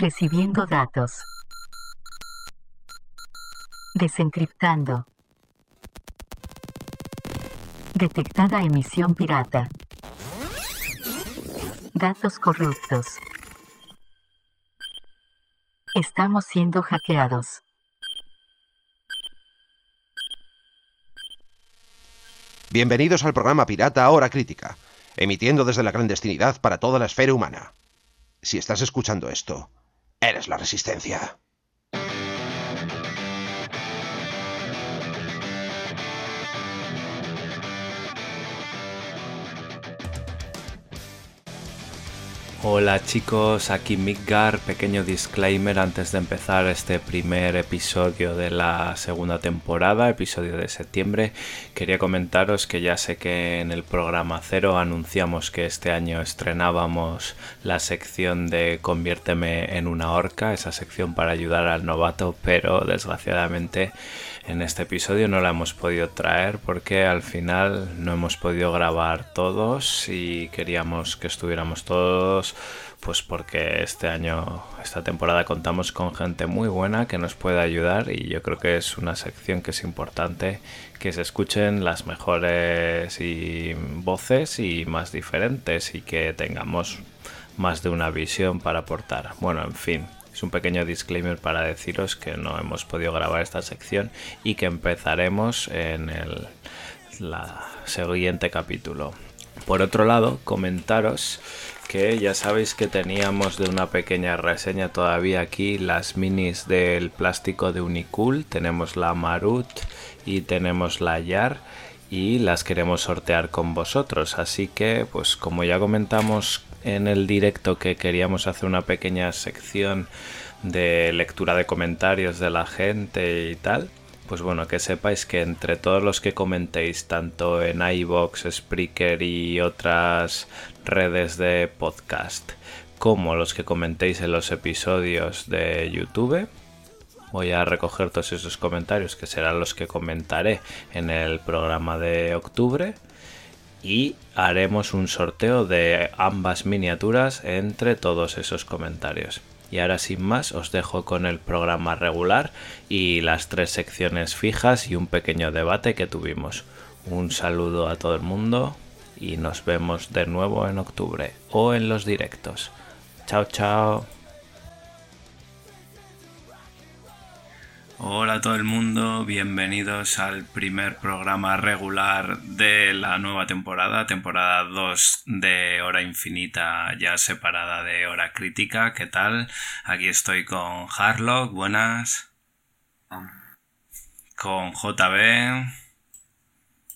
Recibiendo datos. Desencriptando. Detectada emisión pirata. Datos corruptos. Estamos siendo hackeados. Bienvenidos al programa Pirata Hora Crítica, emitiendo desde la clandestinidad para toda la esfera humana. Si estás escuchando esto, eres la resistencia. Hola chicos, aquí Midgar, pequeño disclaimer antes de empezar este primer episodio de la segunda temporada, episodio de septiembre. Quería comentaros que ya sé que en el programa cero anunciamos que este año estrenábamos la sección de Conviérteme en una orca, esa sección para ayudar al novato, pero desgraciadamente en este episodio no la hemos podido traer porque al final no hemos podido grabar todos y queríamos que estuviéramos todos pues porque este año, esta temporada contamos con gente muy buena que nos puede ayudar y yo creo que es una sección que es importante que se escuchen las mejores voces y más diferentes y que tengamos más de una visión para aportar. Bueno, en fin, es un pequeño disclaimer para deciros que no hemos podido grabar esta sección y que empezaremos en el siguiente capítulo. Por otro lado, comentaros que ya sabéis que teníamos de una pequeña reseña todavía aquí las minis del plástico de Unicool. Tenemos la Marut y tenemos la Yar y las queremos sortear con vosotros. Así que, pues como ya comentamos en el directo que queríamos hacer una pequeña sección de lectura de comentarios de la gente y tal, pues bueno, que sepáis que entre todos los que comentéis, tanto en iBox, Spreaker y otras redes de podcast, como los que comentéis en los episodios de YouTube, voy a recoger todos esos comentarios que serán los que comentaré en el programa de octubre y haremos un sorteo de ambas miniaturas entre todos esos comentarios. Y ahora sin más os dejo con el programa regular y las tres secciones fijas y un pequeño debate que tuvimos. Un saludo a todo el mundo y nos vemos de nuevo en octubre o en los directos. Chao, chao. Hola a todo el mundo, bienvenidos al primer programa regular de la nueva temporada, temporada 2 de Hora Infinita, ya separada de Hora Crítica. ¿Qué tal? Aquí estoy con Harlock, buenas. Con JB.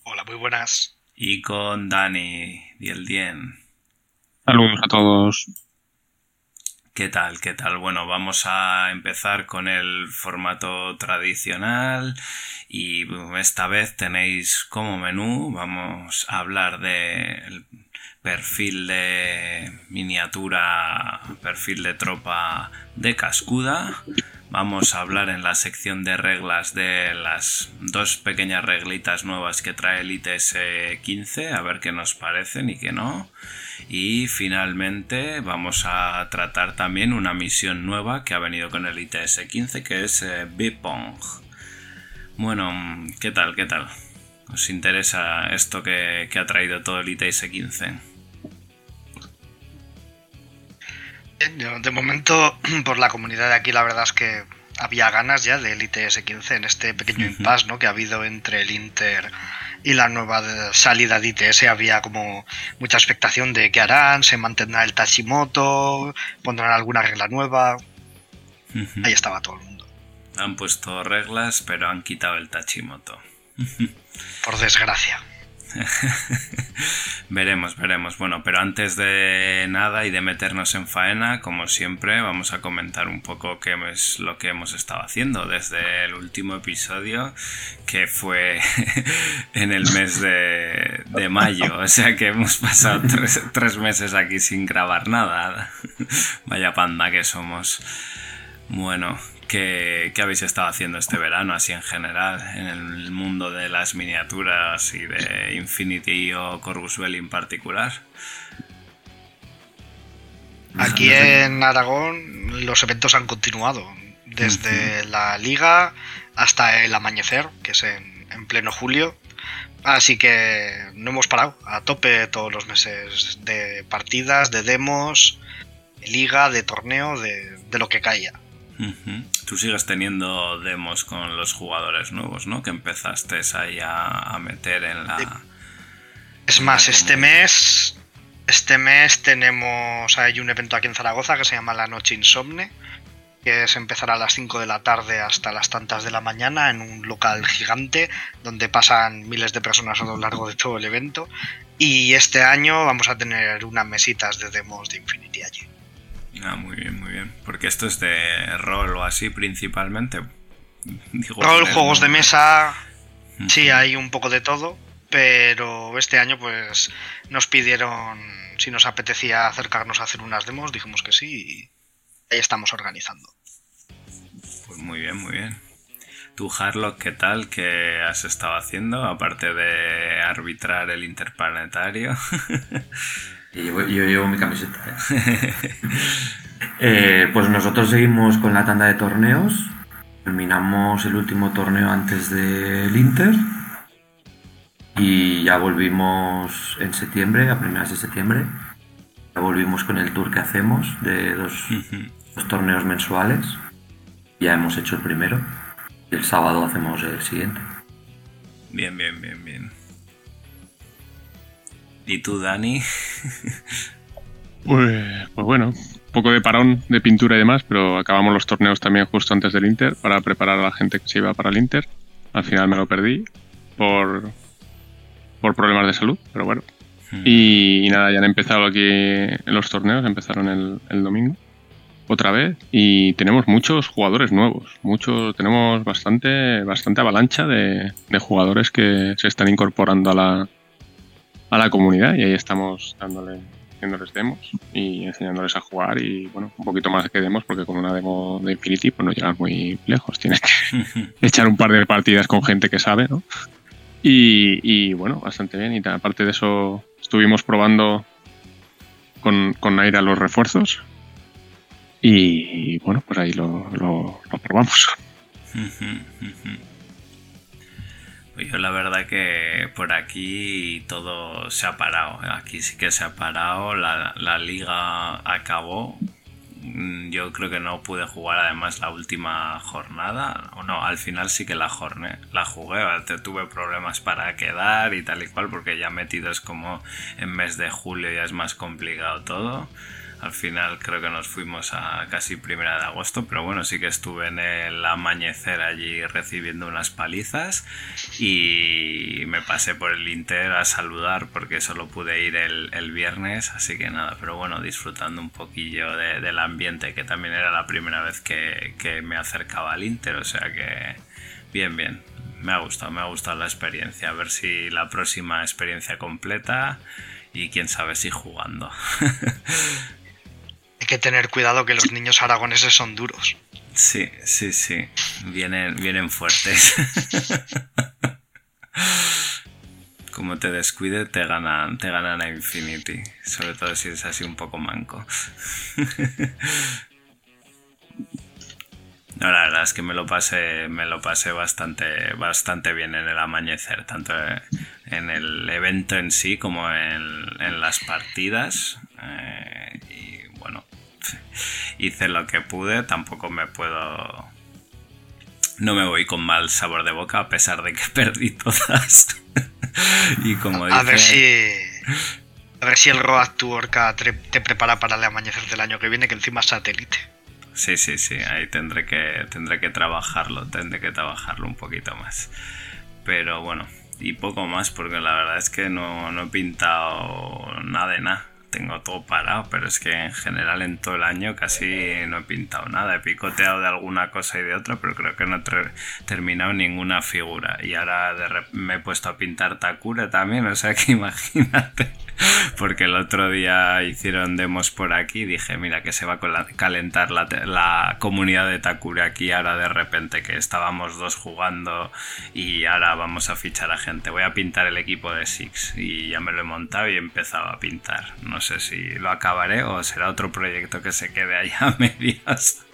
Hola, muy buenas. Y con Dani, Diel Dien. Saludos a todos. ¿Qué tal? ¿Qué tal? Bueno, vamos a empezar con el formato tradicional y esta vez tenéis como menú, vamos a hablar del perfil de miniatura, perfil de tropa de cascuda. Vamos a hablar en la sección de reglas de las dos pequeñas reglitas nuevas que trae el ITS 15, a ver qué nos parecen y qué no. Y finalmente vamos a tratar también una misión nueva que ha venido con el ITS 15 que es eh, Bipong. Bueno, ¿qué tal? ¿Qué tal? ¿Os interesa esto que, que ha traído todo el ITS 15? De momento, por la comunidad de aquí, la verdad es que había ganas ya del ITS 15 en este pequeño impasse ¿no? que ha habido entre el Inter y la nueva salida de ITS había como mucha expectación de qué harán, se mantendrá el Tachimoto, pondrán alguna regla nueva. Ahí estaba todo el mundo. Han puesto reglas, pero han quitado el Tachimoto. Por desgracia. veremos, veremos. Bueno, pero antes de nada y de meternos en faena, como siempre, vamos a comentar un poco qué es lo que hemos estado haciendo desde el último episodio, que fue en el mes de, mayo. O sea que hemos pasado tres, tres meses aquí sin grabar nada. Vaya panda que somos. Bueno, ¿Qué, habéis estado haciendo este verano, así en general, en el mundo de las miniaturas y de Infinity o Corvus Belli en particular? Aquí en Aragón los eventos han continuado, desde la liga hasta el amanecer, que es en, en pleno julio. Así que no hemos parado, a tope todos los meses de partidas, de demos, de liga, de torneo, de, de lo que caiga. Tú sigues teniendo demos con los jugadores nuevos, ¿no? Que empezaste ahí a, a meter en la... Es más, este mes, este mes tenemos, hay un evento aquí en Zaragoza que se llama La Noche Insomne, que es empezar a las 5 de la tarde hasta las tantas de la mañana en un local gigante donde pasan miles de personas a lo largo de todo el evento. Y este año vamos a tener unas mesitas de demos de Infinity allí. Ah, muy bien, muy bien. Porque esto es de rol o así principalmente. Digo, Rol, juegos ¿no? de mesa, sí, hay un poco de todo, pero este año pues nos pidieron si nos apetecía acercarnos a hacer unas demos, dijimos que sí y ahí estamos organizando. Pues muy bien, muy bien. Tú, Harlock, ¿qué tal? ¿Qué has estado haciendo? Aparte de arbitrar el interplanetario. Y llevo- yo llevo mi camiseta. ¿eh? Eh, pues nosotros seguimos con la tanda de torneos. Terminamos el último torneo antes del Inter. Y ya volvimos en septiembre, a primeras de septiembre. Ya volvimos con el tour que hacemos de dos, dos torneos mensuales. Ya hemos hecho el primero. Y el sábado hacemos el siguiente. bien, bien, bien, bien. ¿Y tú, Dani? Pues, pues bueno, un poco de parón de pintura y demás, pero acabamos los torneos también justo antes del Inter para preparar a la gente que se iba para el Inter. Al final me lo perdí por, por problemas de salud, pero bueno. Y, y nada, ya han empezado aquí los torneos, empezaron el, el domingo otra vez y tenemos muchos jugadores nuevos, muchos, tenemos bastante, bastante avalancha de, de jugadores que se están incorporando a la, a la comunidad y ahí estamos dándole, haciéndoles demos y enseñándoles a jugar y bueno, un poquito más que demos porque con una demo de Infinity pues no llegas muy lejos, tienes que echar un par de partidas con gente que sabe, ¿no? Y, y, bueno, bastante bien y aparte de eso estuvimos probando con, con Naira los refuerzos y bueno, pues ahí lo, lo- lo probamos. Yo la verdad que por aquí todo se ha parado. Aquí sí que se ha parado. La, la liga acabó. Mm, Yo creo que no pude jugar además la última jornada. O no, al final sí que la jorné, la jugué. te- Tuve problemas para quedar y tal y cual porque ya metidos como en mes de julio ya es más complicado todo. Al final creo que nos fuimos a casi primera de agosto, pero bueno, sí que estuve en el amanecer allí recibiendo unas palizas y me pasé por el Inter a saludar porque solo pude ir el, viernes, así que nada, pero bueno, disfrutando un poquillo de- del ambiente, que también era la primera vez que, que me acercaba al Inter, o sea que bien, bien. Me ha gustado, me ha gustado la experiencia. A ver si la próxima experiencia completa y quién sabe si jugando. Que tener cuidado que los niños aragoneses son duros. Sí, sí, sí. Vienen, vienen fuertes. Como te descuide, te ganan, te ganan a Infinity. Sobre todo si es así un poco manco. No, la verdad es que me lo pasé, me lo pasé bastante, bastante bien en el amanecer, tanto en el evento en sí como en, las partidas. Eh, hice lo que pude, tampoco me puedo... No me voy con mal sabor de boca a pesar de que perdí todas. y como A ver si. A ver si el Road to Orca te, te prepara para el amanecer del año que viene, que encima es satélite. Sí, sí, sí, ahí tendré que, tendré que trabajarlo, tendré que trabajarlo un poquito más. Pero bueno, y poco más porque la verdad es que no, no he pintado nada de nada. Tengo todo parado, pero es que en general en todo el año casi no he pintado nada. He picoteado de alguna cosa y de otra, pero creo que no he terminado ninguna figura. Y ahora de me he puesto a pintar Takura también, o sea que imagínate. porque el otro día hicieron demos por aquí y dije, mira, que se va a calentar la, comunidad de Takuri aquí ahora de repente que estábamos dos jugando y ahora vamos a fichar a gente. Voy a pintar el equipo de Six y ya me lo he montado y he empezado a pintar. No sé si lo acabaré o será otro proyecto que se quede allá a medias.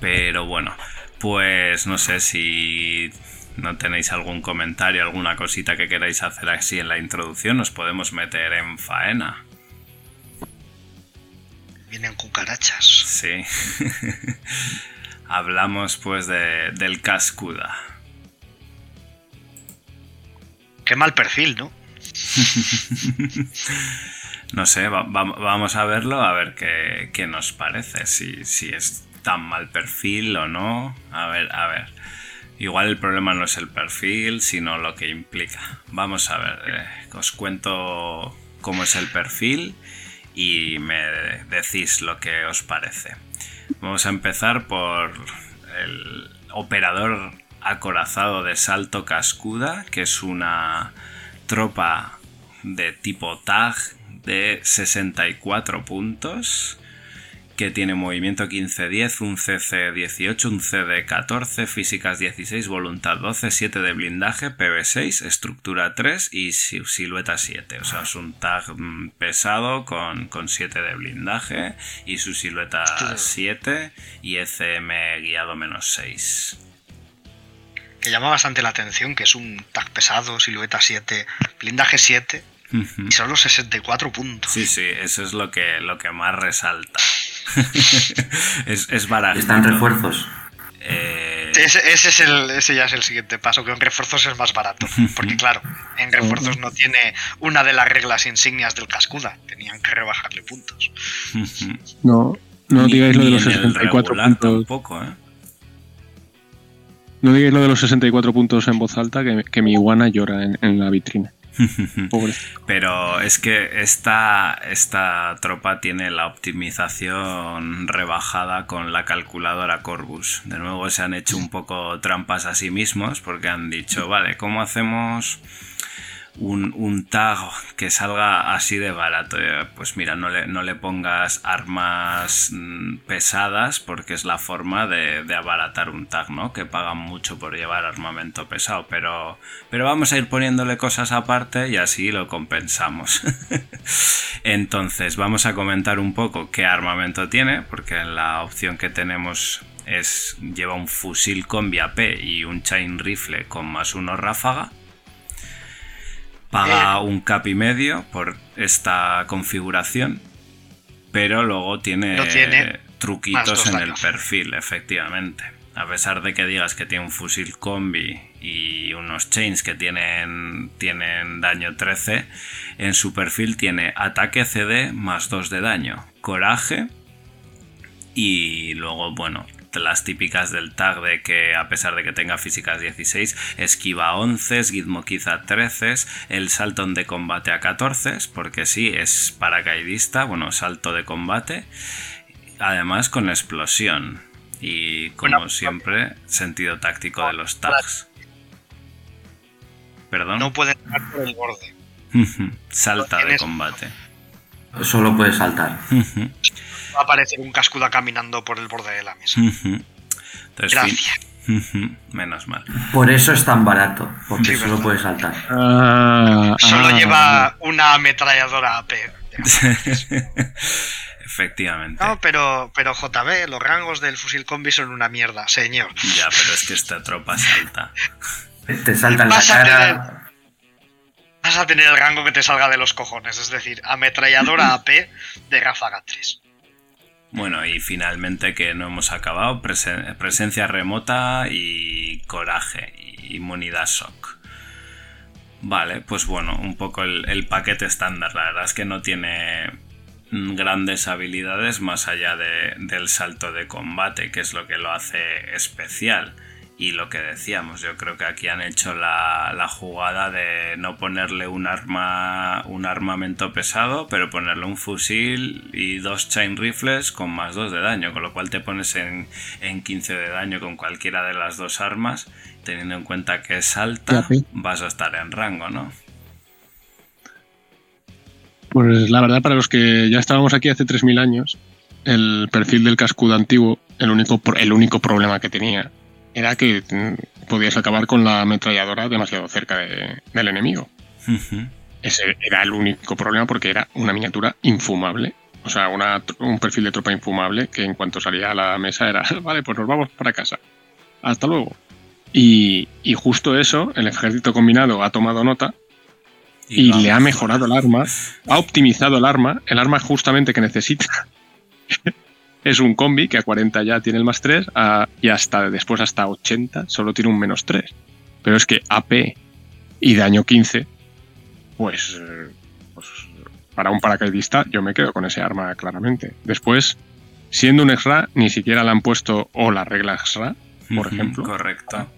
Pero bueno, pues no sé si no tenéis algún comentario, alguna cosita que queráis hacer así en la introducción, nos podemos meter en faena. Vienen cucarachas. Sí. Hablamos pues de, del cascuda. Qué mal perfil, ¿no? no sé, vamos a verlo, a ver qué, qué nos parece, si, si es tan mal perfil o no. A ver, a ver. Igual el problema no es el perfil, sino lo que implica. Vamos a ver, eh, os cuento cómo es el perfil y me decís lo que os parece. Vamos a empezar por el operador acorazado de Salto Cascuda, que es una tropa de tipo TAG de 64 puntos que tiene movimiento 15-10, un CC 18, un CD 14, físicas 16, voluntad 12, 7 de blindaje, PV 6, estructura 3 y silueta 7. O sea, es un tag mm, pesado con, 7 de blindaje y su silueta 7 y ECM guiado menos 6. Que llama bastante la atención, que es un tag pesado, silueta 7, blindaje 7 y solo 64 puntos. Sí, sí, eso es lo que, lo que más resalta. es, es barato. ¿Están refuerzos? Eh, ese, es el, ese ya es el siguiente paso, que en refuerzos es más barato. Porque claro, en refuerzos no tiene una de las reglas insignias del cascuda. Tenían que rebajarle puntos. No, no digáis lo de los 64 puntos. ¿eh? No digáis lo de los 64 puntos en voz alta, que, mi iguana llora en la vitrina. Pero es que esta, esta tropa tiene la optimización rebajada con la calculadora Corbus. De nuevo se han hecho un poco trampas a sí mismos porque han dicho, vale, ¿cómo hacemos un, tag que salga así de barato. Eh, pues mira, no le, no le pongas armas mm, pesadas porque es la forma de, abaratar un tag, ¿no? Que pagan mucho por llevar armamento pesado, pero, pero vamos a ir poniéndole cosas aparte y así lo compensamos. Entonces, vamos a comentar un poco qué armamento tiene, porque la opción que tenemos es lleva un fusil combi AP y un chain rifle con más uno ráfaga paga eh. un cap y medio por esta configuración, pero luego tiene, truquitos en el perfil, efectivamente. A pesar de que digas que tiene un fusil combi y unos chains que tienen, tienen daño 13, en su perfil tiene ataque CD más 2 de daño, coraje y luego, bueno, las típicas del tag de que a pesar de que tenga físicas 16, esquiva 11, quizá 13, el salto de combate a 14, porque sí, es paracaidista, bueno, salto de combate, además con explosión y como siempre, sentido táctico de los tags. Perdón. No puede entrar por el borde. Salta de combate. Solo puede saltar va a aparecer un cascuda caminando por el borde de la mesa. Gracias. Menos mal. Por eso es tan barato, porque solo puede saltar. Ah, solo ah. lleva una ametralladora AP. Efectivamente. No, pero, pero JB, los rangos del fusil combi son una mierda, señor. Ya, pero es que esta tropa salta. Te salta en la cara. vas a tener el rango que te salga de los cojones, es decir, ametralladora AP de ráfaga 3. Bueno, y finalmente que no hemos acabado, presencia remota y coraje y inmunidad shock. Vale, pues bueno, un poco el, paquete estándar. La verdad es que no tiene grandes habilidades más allá del salto de combate, que es lo que lo hace especial. Y lo que decíamos, yo creo que aquí han hecho la, la, jugada de no ponerle un arma un armamento pesado, pero ponerle un fusil y dos chain rifles con más dos de daño, con lo cual te pones en, en 15 de daño con cualquiera de las dos armas, teniendo en cuenta que es alta, vas a estar en rango, ¿no? Pues la verdad, para los que ya estábamos aquí hace 3.000 años, el perfil del cascudo antiguo, el único, el único problema que tenía era que podías acabar con la ametralladora demasiado cerca del enemigo. Ese era el único problema porque era una miniatura infumable. O sea, un perfil de tropa infumable que en cuanto salía a la mesa era, vale, pues nos vamos para casa. Hasta luego. Y, justo eso, el ejército combinado ha tomado nota y, le ha mejorado el arma, ha optimizado el arma, el arma justamente que necesita es un combi que a 40 ya tiene el más 3 y hasta después hasta 80 solo tiene un menos 3. Pero es que AP y daño 15, pues, pues, para un paracaidista yo me quedo con ese arma claramente. Después, siendo un extra, ni siquiera le han puesto o la regla extra, por ejemplo. Correcto.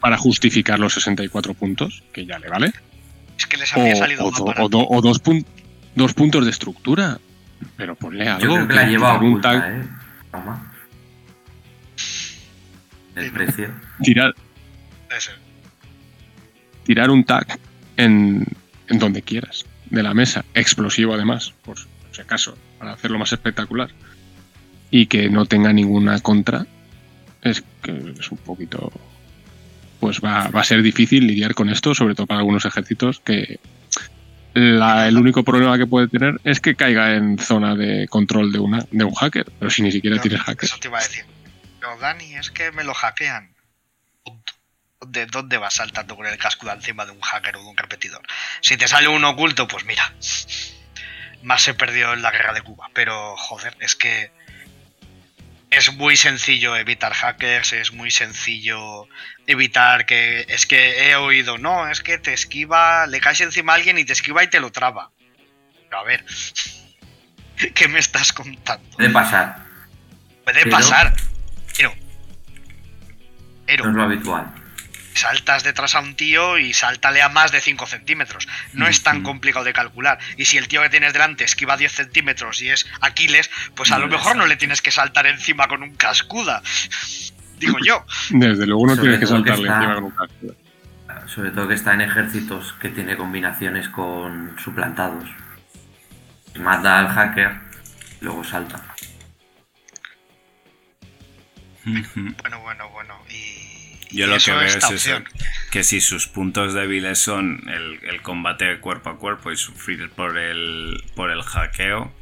Para justificar los 64 puntos, que ya le vale. Es que les había salido o, o dos, dos puntos de estructura. Pero ponle algo. Yo creo que, la lleva un tag. ¿eh? El precio. Tirar. Tirar un tag en, en donde quieras. De la mesa. Explosivo además. Por si acaso. Para hacerlo más espectacular. Y que no tenga ninguna contra. Es que es un poquito. Pues va, va a ser difícil lidiar con esto, sobre todo para algunos ejércitos que el único problema que puede tener es que caiga en zona de control de, una, de un hacker, pero si ni siquiera tienes hacker. Eso te iba a decir. Pero Dani, es que me lo hackean. ¿De dónde vas saltando con el casco de encima de un hacker o de un repetidor? Si te sale uno oculto, pues mira. Más se perdió en la guerra de Cuba. Pero, joder, es que es muy sencillo evitar hackers, es muy sencillo evitar que es que he oído, no, es que te esquiva, le caes encima a alguien y te esquiva y te lo traba. Pero a ver, ¿qué me estás contando? Puede pasar. Puede pasar, pero, pero no es lo habitual saltas detrás a un tío y sáltale a más de 5 centímetros. No es tan complicado de calcular. Y si el tío que tienes delante esquiva 10 centímetros y es Aquiles, pues a lo mejor no le tienes que saltar encima con un cascuda. Digo yo. Desde luego no tienes que saltarle encima con un cascuda. Sobre todo que está en ejércitos que tiene combinaciones con suplantados. Mata al hacker, luego salta. Bueno, bueno, bueno. Y yo lo que veo es eso, que si sus puntos débiles son el, combate cuerpo a cuerpo y sufrir por el, por el hackeo,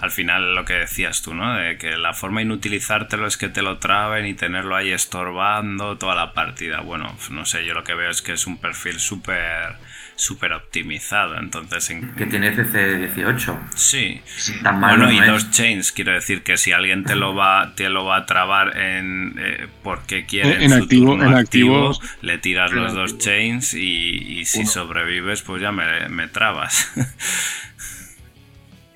al final lo que decías tú, ¿no? De que la forma de inutilizártelo es que te lo traben y tenerlo ahí estorbando toda la partida. Bueno, no sé, yo lo que veo es que es un perfil súper súper optimizado. Entonces, en... que tiene CC18. Sí. bueno, y dos chains. Quiero decir que si alguien te lo va, te lo va a trabar en eh, porque quiere en, activo, en activo, le tiras los dos chains y, si sobrevives, pues ya me, me trabas.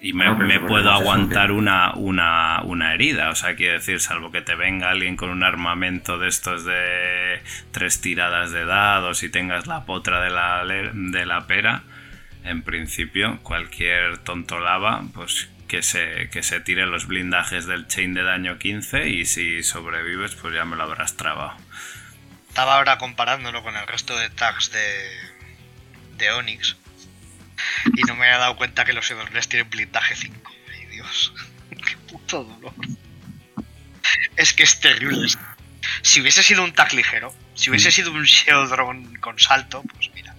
y me, puedo aguantar una, una, una, herida. O sea, quiero decir, salvo que te venga alguien con un armamento de estos de tres tiradas de dados y tengas la potra de la, de la pera, en principio, cualquier tonto lava, pues que se, que se tire los blindajes del chain de daño 15 y si sobrevives, pues ya me lo habrás trabado. Estaba ahora comparándolo con el resto de tags de, de Onyx y no me había dado cuenta que los Shadowless tienen blindaje 5. Ay, Dios. Qué puto dolor. Es que es terrible. Si hubiese sido un tag ligero, si hubiese mm. sido un Shadowdrone con salto, pues mira.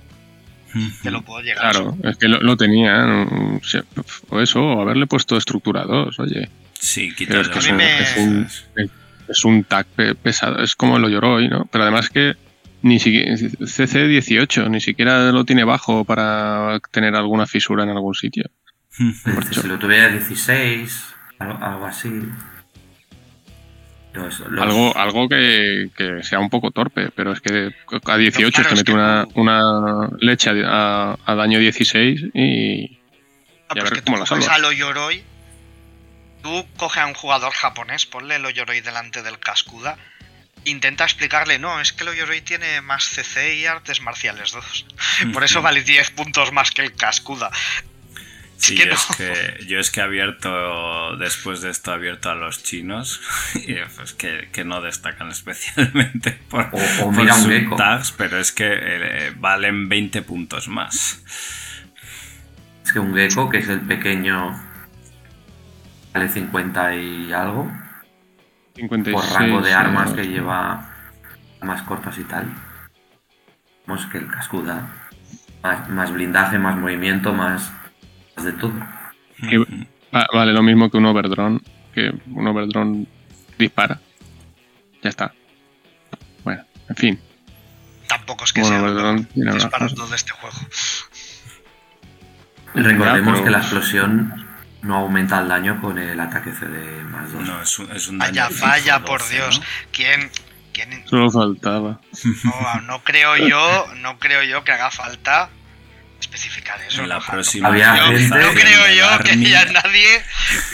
Te lo puedo llegar. Claro, es que lo, tenía. O eso, o haberle puesto estructurados, oye. Sí, quítalo. Es, es, un, es, un, tag pesado, es como lo lloró hoy, ¿no? Pero además que ni siquiera CC 18, ni siquiera lo tiene bajo para tener alguna fisura en algún sitio. Porque si lo tuviera 16, algo, así. Algo, algo que, sea un poco torpe, pero es que a 18 te mete una, una, leche a, daño 16 y. a ver cómo la salva. A lo Yoroi, tú coge a un jugador japonés, ponle el Yoroi delante del Cascuda intenta explicarle, no, es que el Yoroi tiene más CC y artes marciales 2. Por eso vale 10 puntos más que el Cascuda. Sí, que yo, no. es que, yo es que he abierto, después de esto, he abierto a los chinos y pues que, que no destacan especialmente por, O- o por mira un sus gecko. tags, pero es que eh, valen 20 puntos más. Es que un gecko, que es el pequeño, vale 50 y algo. 56. Por rango de eh, armas que lleva más cortas y tal. Vemos que el cascuda. Más, más blindaje, más movimiento, más, más de todo. va- vale lo mismo que un overdrone. Que un overdrone dispara. Ya está. Bueno, en fin. Tampoco es que Bueno, sea mejor tiene disparando de este juego. Recordemos pero- que la explosión no aumenta el daño con el ataque CD más 2. No, es un, es un Vaya, daño vaya, fijo, por 12, Dios. ¿no? ¿Quién, quién Solo faltaba. no, no creo yo, no creo yo que haga falta especificar eso. En la ¿no? próxima Había no, gente- no creo yo que haya nadie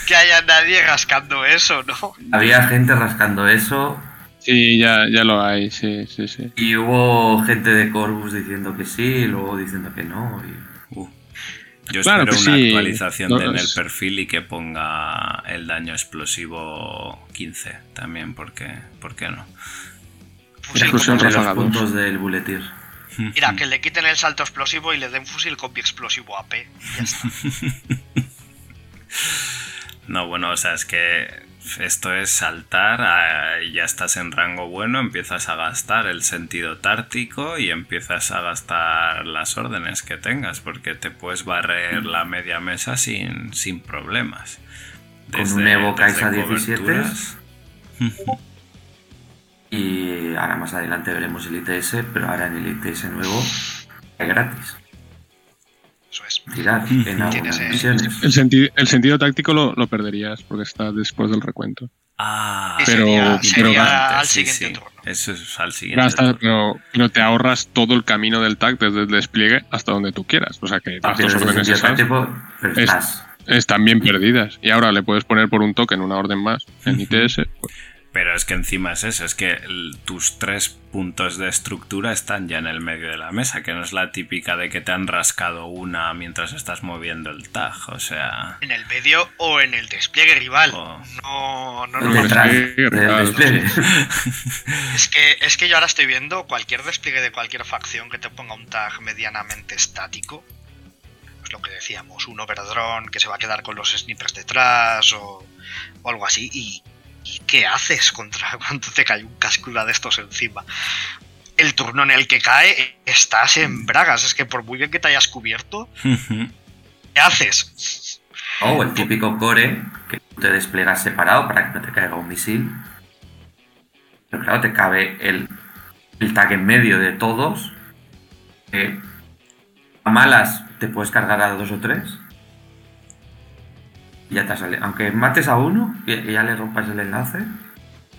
que haya nadie rascando eso, ¿no? Había gente rascando eso Sí, ya, ya lo hay, sí, sí, sí. y hubo gente de Corvus diciendo que sí y luego diciendo que no. y-. Yo Claro espero que una sí. actualización No, en el perfil y que ponga el daño explosivo 15 también, porque ¿por qué no? Fusil con- de los puntos del buletir. Mira, que le quiten el salto explosivo y le den fusil con explosivo AP. Ya está. No, bueno, o sea, es que esto es saltar, ah, ya estás en rango bueno, empiezas a gastar el sentido táctico y empiezas a gastar las órdenes que tengas, porque te puedes barrer la media mesa sin, sin problemas. Con un Evo caes desde a 17. coberturas. Y ahora más adelante veremos el ITS, pero ahora en el ITS nuevo es gratis. Eso es. Tirar en algunas misiones. El, senti- el sentido táctico lo, lo perderías porque está después del recuento. Ah, Pero- sería, pero sería antes, al siguiente sí. turno. Eso es al siguiente. Turno. pero, pero te ahorras todo el camino del tag desde el despliegue hasta donde tú quieras. O sea que Ah, las dos órdenes sentido esas pero es- estás. están bien perdidas. Y ahora le puedes poner por un token una orden más en ITS. pues, Pero es que encima es eso, es que el- tus tres puntos de estructura están ya en el medio de la mesa, que no es la típica de que te han rascado una mientras estás moviendo el tag, o sea... En el medio o en el despliegue rival. Oh. No, no, no. Despliegue. Es que, es que yo ahora estoy viendo cualquier despliegue de cualquier facción que te ponga un tag medianamente estático. Pues lo que decíamos, un overdrone que se va a quedar con los snipers detrás o, o algo así. ¿Y, y qué haces contra cuando te cae un cascula de estos encima? El turno en el que cae estás en bragas. Es que por muy bien que te hayas cubierto, ¿qué haces? O el típico core que te desplegas separado para que no te caiga un misil. Pero claro, te cabe el, el tag en medio de todos. a malas te puedes cargar a dos o tres. Ya te sale. Aunque mates a uno y, ya le rompas el enlace,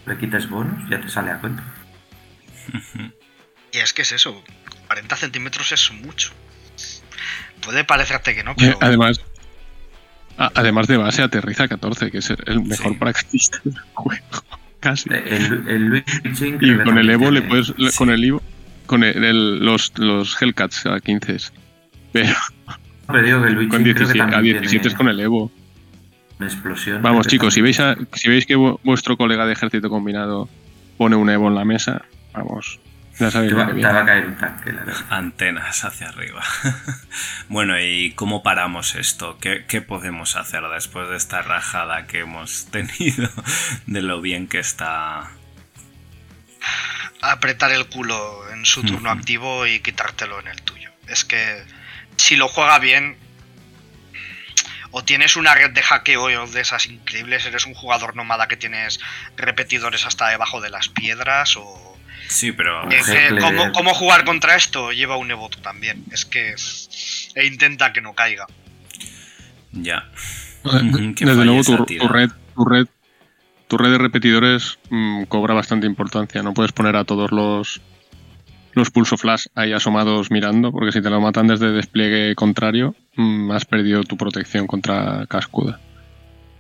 le quites bonus, ya te sale a cuenta. Y es que es eso, 40 centímetros es mucho. Puede parecerte que no, Eh, pero Además, a- además de base, aterriza 14, que es el mejor Sí. practicista del juego. Casi. El, el Luigi creo Y con el Evo le puedes. sí. Con el Evo. Con el- el- los, los Hellcats a 15. Pero Pero digo que el Luigi con creo que 17, a también 17 es con el Evo. Una explosión. Vamos, chicos, si veis, a- si veis que vu- vuestro colega de ejército combinado pone un Evo en la mesa, vamos, ya sabéis Te lo va, que te viene. va a caer un tanque, la verdad. Antenas hacia arriba. bueno, ¿y cómo paramos esto? ¿Qué, qué podemos hacer después de esta rajada que hemos tenido de lo bien que está apretar el culo en su turno activo y quitártelo en el tuyo. Es que si lo juega bien, o tienes una red de hackeo de esas increíbles, eres un jugador nómada que tienes repetidores hasta debajo de las piedras, o... Sí, pero Es que, Heckler. ¿cómo, cómo jugar contra esto? Lleva un Evo tú también. Es que... E intenta que no caiga. ya. Eh, Que Desde luego tu, tu red, tu red, tu red de repetidores mm, cobra bastante importancia. No puedes poner a todos los los pulso flash ahí asomados mirando, porque si te lo matan desde despliegue contrario, mm, has perdido tu protección contra cascuda.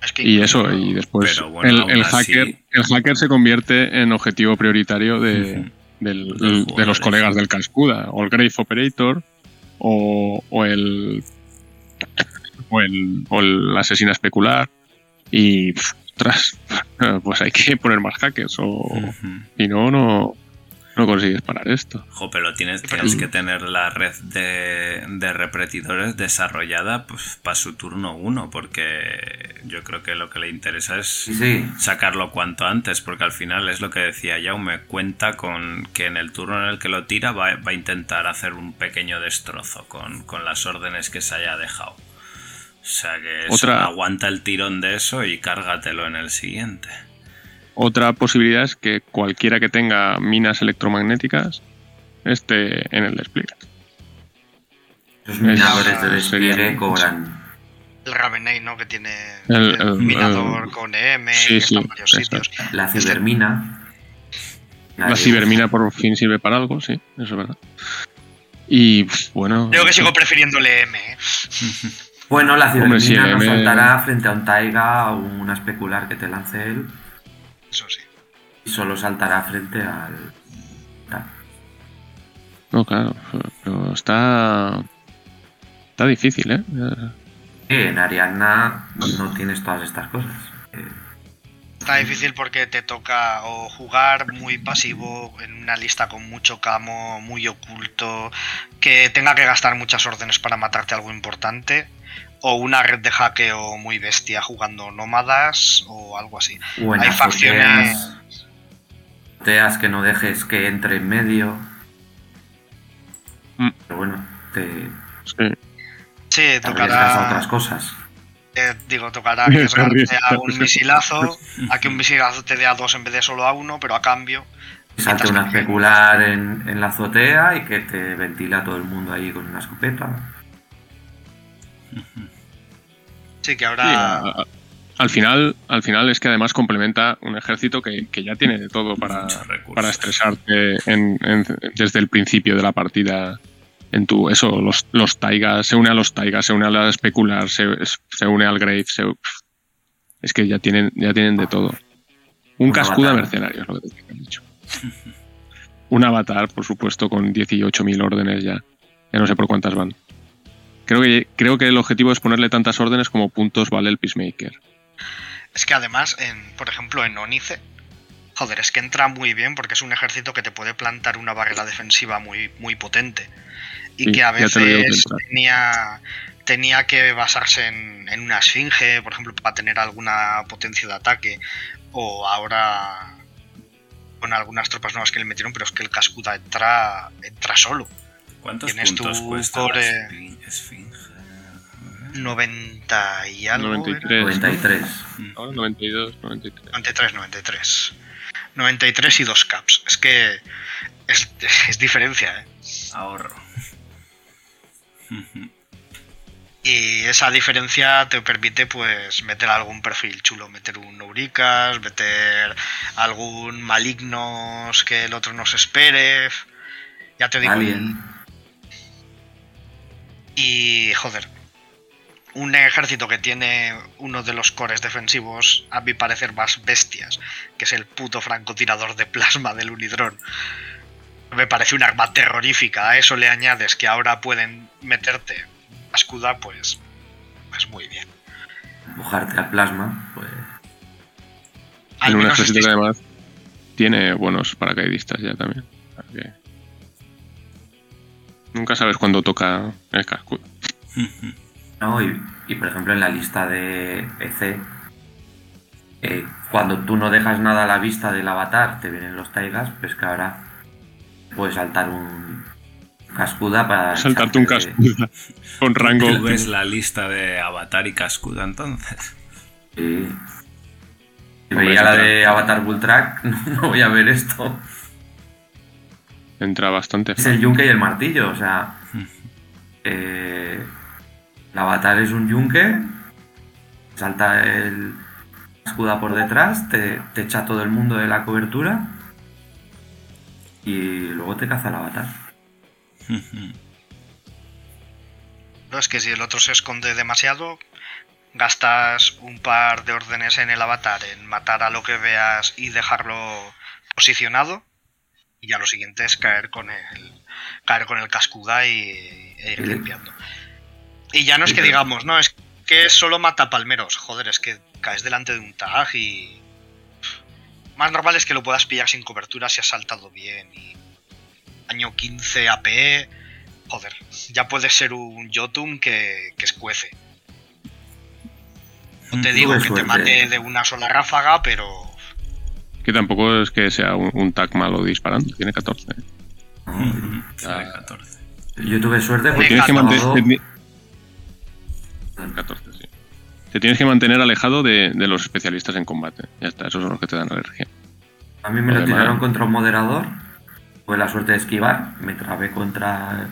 Es que Y eso, y después bueno, el, así- hacker, el hacker se convierte en objetivo prioritario de, del- Los el- de los jugadores. colegas del Cascuda, o el Grave Operator, o, o el o el, o el asesino especular, y pff, ostras, pues hay que poner más hackers, o Ujú. si no, no, no consigues parar esto. Jo, pero tienes, tienes que tener la red de, de repetidores desarrollada pues, para su turno 1, porque yo creo que lo que le interesa es sí. sacarlo cuanto antes, porque al final es lo que decía Jaume, cuenta con que en el turno en el que lo tira va, va a intentar hacer un pequeño destrozo con, con las órdenes que se haya dejado. O sea que eso, Otra- aguanta el tirón de eso y cárgatelo en el siguiente. Otra posibilidad es que cualquiera que tenga minas electromagnéticas esté en el despliegue. Los minadores de despliegue cobran. el Ravenei, ¿no? Que tiene El- el el- minador el- con EM, Sí, que está sí, en varios sitios. La cibermina. La cibermina por fin sirve para algo, sí, eso es verdad. Y bueno. Yo que sigo prefiriendo el EM, ¿eh? Bueno, la cibermina Hombre, sí, no M- saltará frente a un Taiga o una especular que te lance él. Eso sí. Y solo saltará frente al. No, claro, pero está. Está difícil, ¿eh? Eh, En Ariadna no tienes todas estas cosas. Eh, Está difícil porque te toca o jugar muy pasivo en una lista con mucho camo, muy oculto, que tenga que gastar muchas órdenes para matarte algo importante, o una red de hackeo muy bestia jugando nómadas o algo así. en Hay facciones- azoteas que no dejes que entre en medio. Mm. Pero bueno, te, Sí. te Sí, arriesgas a tocará. otras cosas. eh, digo, tocará Te arriesgarte a un misilazo, a que un misilazo te dé a dos en vez de solo a uno, pero a cambio. Salte una especular en, en la azotea y que te ventila a todo el mundo ahí con una escopeta. Sí, que Sí, ahora. a- a- al final, al final es que además complementa un ejército que, que ya tiene de todo para, para estresarte en- en- desde el principio de la partida. En tu, eso, los, los taigas, se une a los taigas, se une a la especular, se, se une al grave, se- es que ya tienen, ya tienen de todo. Un Un cascuda avatar. mercenario es lo que te he dicho. Un avatar, por supuesto, con 18.000 órdenes ya. Ya no sé por cuántas van. Creo que, creo que el objetivo es ponerle tantas órdenes como puntos vale el Peacemaker. Es que además, en, por ejemplo, en Onice, joder, es que entra muy bien porque es un ejército que te puede plantar una barrera defensiva muy, muy potente. Y Sí, que a veces tenía, tenía que basarse en, en una esfinge, por ejemplo, para tener alguna potencia de ataque. O ahora con algunas tropas nuevas que le metieron, pero es que el Cascuda entra, entra solo. ¿Cuántos Tienes puntos tu cuesta la core- esfin- esfinge? 90 y algo. ¿era? 93. 93. Ahora 92, 93. 93, 93. 93 y dos caps. Es que es, es diferencia, ¿eh? Ahorro. Y esa diferencia te permite pues meter algún perfil chulo, meter un Euricas, meter algún malignos que el otro no se espere. Ya te digo. Alien. Y joder, un ejército que tiene uno de los cores defensivos, a mi parecer más bestias, que es el puto francotirador de plasma del Unidrón. Me parece un arma terrorífica. A eso le añades que ahora pueden meterte escuda, pues, pues muy bien. Empujarte al plasma, pues. En un ejército estáis- que además tiene buenos paracaidistas ya también. O sea que Nunca sabes cuándo toca el cascudo. ¿no? Y, y, por ejemplo en la lista de EC, eh, cuando tú no dejas nada a la vista del avatar, te vienen los taigas, pues que ahora puedes saltar un cascuda para... Saltarte un cascuda con rango. ¿Tú ves la lista de Avatar y Cascuda entonces? Sí. Si veía la de Avatar Bull Track, no voy a ver esto. Entra bastante. Es el yunque y el martillo, o sea. eh, el avatar es un yunque, salta el escuda por detrás, te, te echa todo el mundo de la cobertura y luego te caza el avatar. No, es que si el otro se esconde demasiado, gastas un par de órdenes en el avatar en matar a lo que veas y dejarlo posicionado. Y ya lo siguiente es caer con el, caer con el cascuda y, e ir limpiando. Y ya no es que digamos, no, es que solo mata palmeros. Joder, es que caes delante de un tag y. Más normal es que lo puedas pillar sin cobertura si has saltado bien. Y año 15 AP. Joder, ya puede ser un Jotun que, que escuece. No te Mm, digo que te mate de una sola ráfaga, pero. Que tampoco es que sea un, un tag malo disparando, tiene 14. No, Tiene 14. Yo tuve suerte Te porque tienes que mantener. 14, sí. Te tienes que mantener alejado de, de los especialistas en combate. Ya está, esos son los que te dan alergia. A mí me lo tiraron contra un moderador. Tuve la suerte de esquivar. Me trabé contra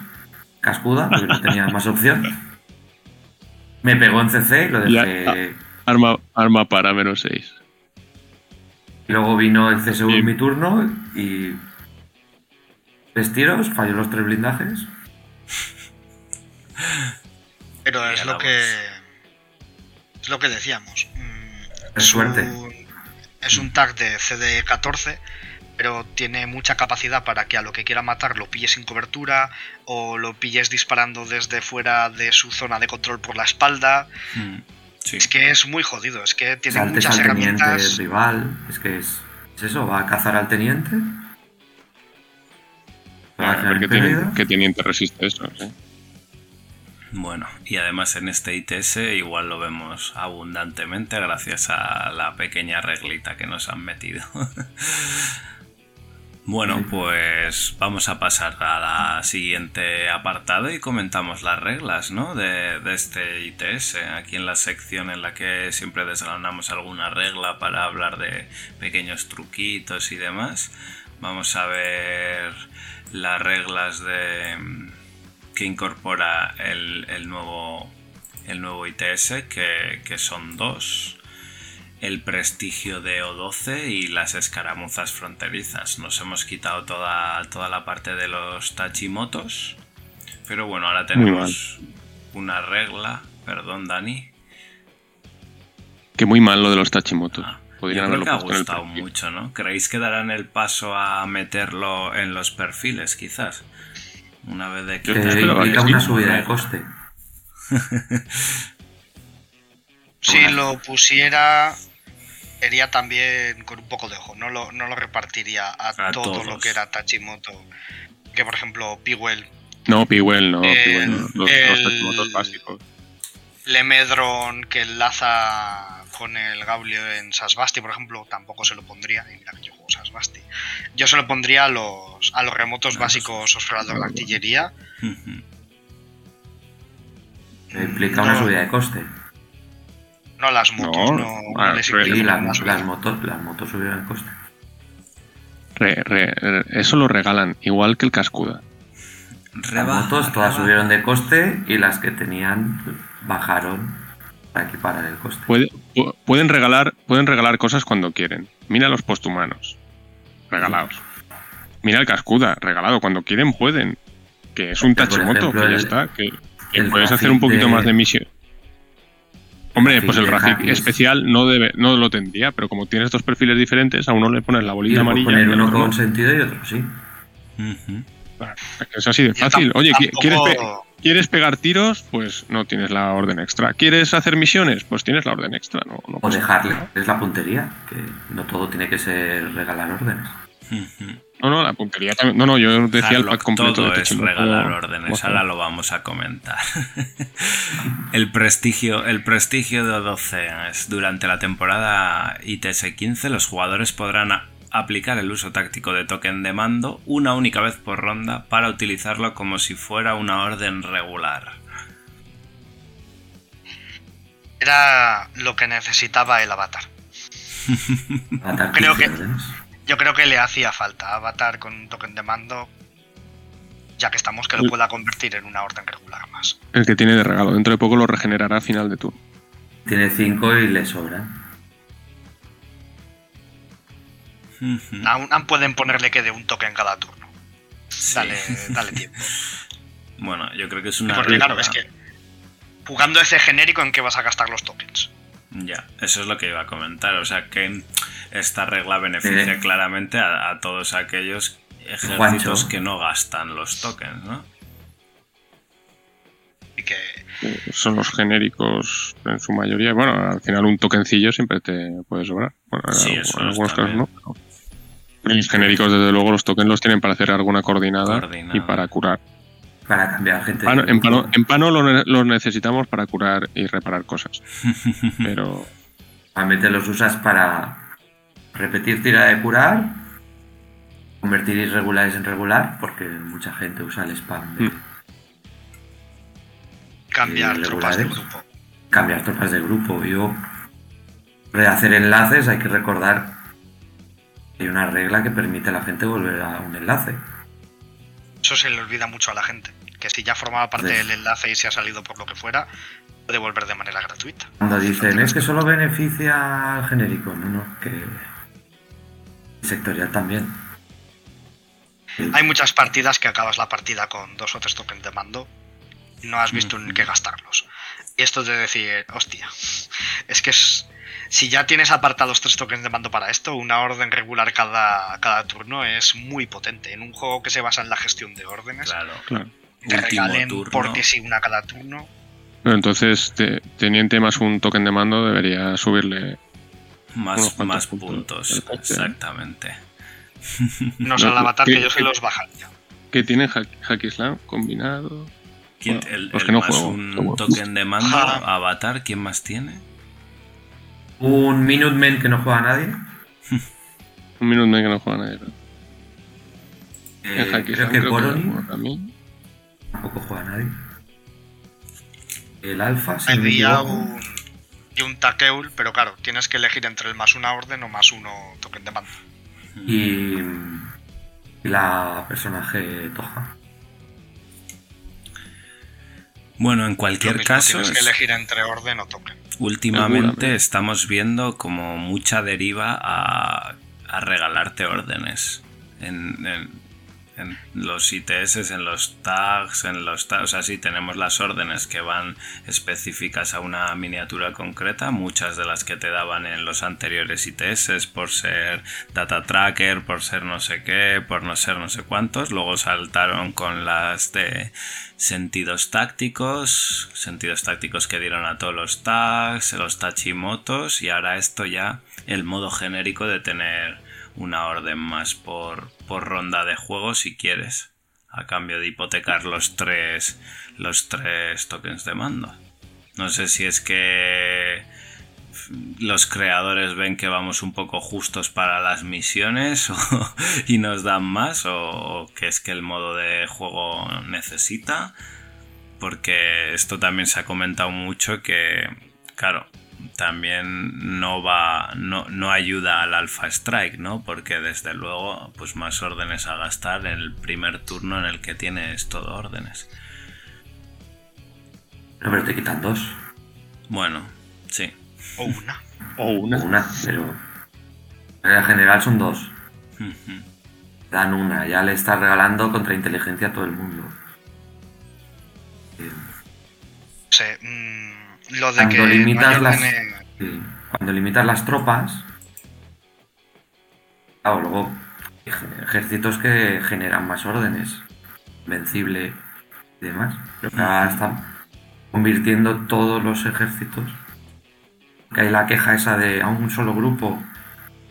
Cascuda porque no tenía más opción. Me pegó en CC y lo Ya, dejé. Arma, arma para menos 6. Y luego vino el CSU en mi turno y. Tres tiros, falló los tres blindajes. Pero es lo que. Es lo que decíamos. Mm, Es suerte. Un, es un tag de CD14, pero tiene mucha capacidad para que a lo que quiera matar lo pilles sin cobertura o lo pilles disparando desde fuera de su zona de control por la espalda. Mm, Sí. Es que es muy jodido, es que tiene Saltes muchas al teniente herramientas. rival. Es que es. Es eso, va a cazar al teniente. Va a A quedar ver qué, teniente resiste eso. ¿sí? Bueno, y además en este ITS igual lo vemos abundantemente gracias a la pequeña reglita que nos han metido. bueno, pues vamos a pasar a la siguiente apartado y comentamos las reglas, ¿no? De, este ITS, aquí en la sección en la que siempre desgranamos alguna regla para hablar de pequeños truquitos y demás. Vamos a ver las reglas de que incorpora el, nuevo el nuevo ITS que son dos el prestigio de O12 y las escaramuzas fronterizas nos hemos quitado toda, toda la parte de los tachimotos pero bueno ahora tenemos una regla perdón Dani Que muy mal lo de los Tachimotos. Ah, Podrían yo creo haberlo que ha puesto en el gustado mucho ¿no? ¿creéis que darán el paso a meterlo en los perfiles quizás? una vez de Que esperaba implica una subida de coste. Si lo pusiera, sería también con un poco de ojo. No lo, no lo repartiría a, A todo lo que era Tachimoto. Que por ejemplo, Piguel, No, Piwell, no. El- Piwell no. Los, los el- Tachimotos básicos. Lemedron que enlaza con el Gaulio en Sasbasti, por ejemplo, tampoco se lo pondría. Y mira que yo juego Sasbasti. Yo se lo pondría a los, a los remotos Ah, básicos Osferador de Artillería. Ujú. Que implica una subida de coste. No las motos, No, no, ah, les las, motos, las motos subieron el coste. Re- re- re- eso lo regalan, igual que el Cascuda. Las motos todas rebaja. subieron de coste y las que tenían bajaron para equiparar el coste. Puede- pu- pueden, regalar, pueden regalar cosas cuando quieren. Mira los posthumanos. Regalados. Mira el Cascuda. Regalado. Cuando quieren, pueden. Que es un Pero, por Tachimoto, ejemplo, que ya el- está. Que, puedes hacer un poquito de- más de misión. Hombre, pues el Hackers. especial no debe, no lo tendría, pero como tienes dos perfiles diferentes, a uno le pones la Y bolita le puedo amarilla. poner y uno otro con no. sentido y otro sí. Ujú. Es así de fácil. Oye, ¿qui- tampoco- ¿quieres, pe- ¿quieres pegar tiros? Pues no tienes la orden extra. ¿Quieres hacer misiones? Pues tienes la orden extra. No, no O dejarle. nada. Es la puntería, que no todo tiene que ser regalar órdenes. No, no, la puntería también. No, no, yo decía el pack completo todo de es regalar órdenes, ahora lo vamos a comentar. el prestigio, el prestigio de 12 es durante la temporada ITS 15 los jugadores podrán aplicar el uso táctico de token de mando una única vez por ronda para utilizarlo como si fuera una orden regular. Era lo que necesitaba el avatar. Creo 15 que-. Yo creo que le hacía falta avatar con un token de mando, ya que estamos, que lo El- pueda convertir en una orden regular más. El que tiene de regalo. Dentro de poco lo regenerará a final de turno. Tiene 5 y le sobra. Aún, aún pueden ponerle que de un token cada turno. Sí. Dale, dale tiempo. Bueno, yo creo que es una Porque claro, es que jugando ese genérico en que vas a gastar los tokens. Ya, eso es lo que iba a comentar. O sea que esta regla beneficia Eh. claramente a, a todos aquellos ejércitos Juancho. que no gastan los tokens, ¿no? Y que Son los genéricos en su mayoría. Bueno, al final un tokencillo siempre te puede sobrar. Bueno, Sí, en eso algunos está casos bien. no. pero Los genéricos, desde luego, los tokens los tienen para hacer alguna coordinada, Coordinada. y para curar. Para cambiar gente. Pano- de en pano, en pano lo ne- los necesitamos para curar y reparar cosas. Pero Normalmente los usas para repetir tira de curar, convertir irregulares en regular, porque mucha gente usa el spam de Mm. cambiar Sí, tropas de grupo. cambiar tropas de grupo. Yo, de hacer enlaces, hay que recordar que hay una regla que permite a la gente volver a un enlace. Eso se le olvida mucho a la gente. Que si ya formaba parte Sí. del enlace y se ha salido por lo que fuera, puede volver de manera gratuita. Cuando dicen es que solo beneficia al genérico, no, no, que sectorial también. Hay muchas partidas que acabas la partida con dos o tres tokens de mando y no has visto en qué gastarlos. Y esto de decir, hostia, es que es, si ya tienes apartados tres tokens de mando para esto, una orden regular cada, cada turno es muy potente. En un juego que se basa en la gestión de órdenes, Claro. claro. Te regalen turno. porque si una cada turno. Pero entonces, te- teniente más un token de mando debería subirle. Más, puntos ¿eh? exactamente. No No, al avatar ¿qué- que yo se qué- los bajaría. ¿Qué tiene Hack, Hack Islam combinado? ¿Quién- Bueno, el, los el que no más juego, un bueno. token de mando, Ah. avatar, ¿quién más tiene? Un Minuteman que no juega a nadie. Un minuto que no juega nadie. pero- eh, creo Islam que creo. Tampoco juega nadie. El Alpha, si equivoco. un. Y un Takeul, pero claro, tienes que elegir entre el más una orden o más uno token de mando. Y, y la personaje Toja. Bueno, en cualquier mismo, caso, tienes que elegir entre orden o token. últimamente estamos viendo como mucha deriva a, a regalarte órdenes. En, en- en los ITS, en los tags, en los tags, o sea, sí tenemos las órdenes que van específicas a una miniatura concreta, muchas de las que te daban en los anteriores ITS por ser data tracker, por ser no sé qué, por no ser no sé cuántos, luego saltaron con las de sentidos tácticos, sentidos tácticos que dieron a todos los tags, los tachimotos y ahora esto ya el modo genérico de tener una orden más por, por ronda de juego si quieres, a cambio de hipotecar los tres, los tres tokens de mando. No sé si es que los creadores ven que vamos un poco justos para las misiones y nos dan más o, o que es que el modo de juego necesita porque esto también se ha comentado mucho que claro también no va no, no ayuda al alpha strike no porque desde luego pues más órdenes a gastar en el primer turno en el que tienes todo órdenes No, pero te quitan dos. bueno sí O una. O O una. una, pero. En general son dos. Ujú. Dan una. Ya le estás regalando contra inteligencia a todo el mundo. Eh, No sé, lo de Cuando que limitas las- Sí. Cuando limitas las tropas, claro, luego ej- ejércitos que generan más órdenes, invencible y demás. Pero que ahora están convirtiendo todos los ejércitos. Que hay la queja esa de a un solo grupo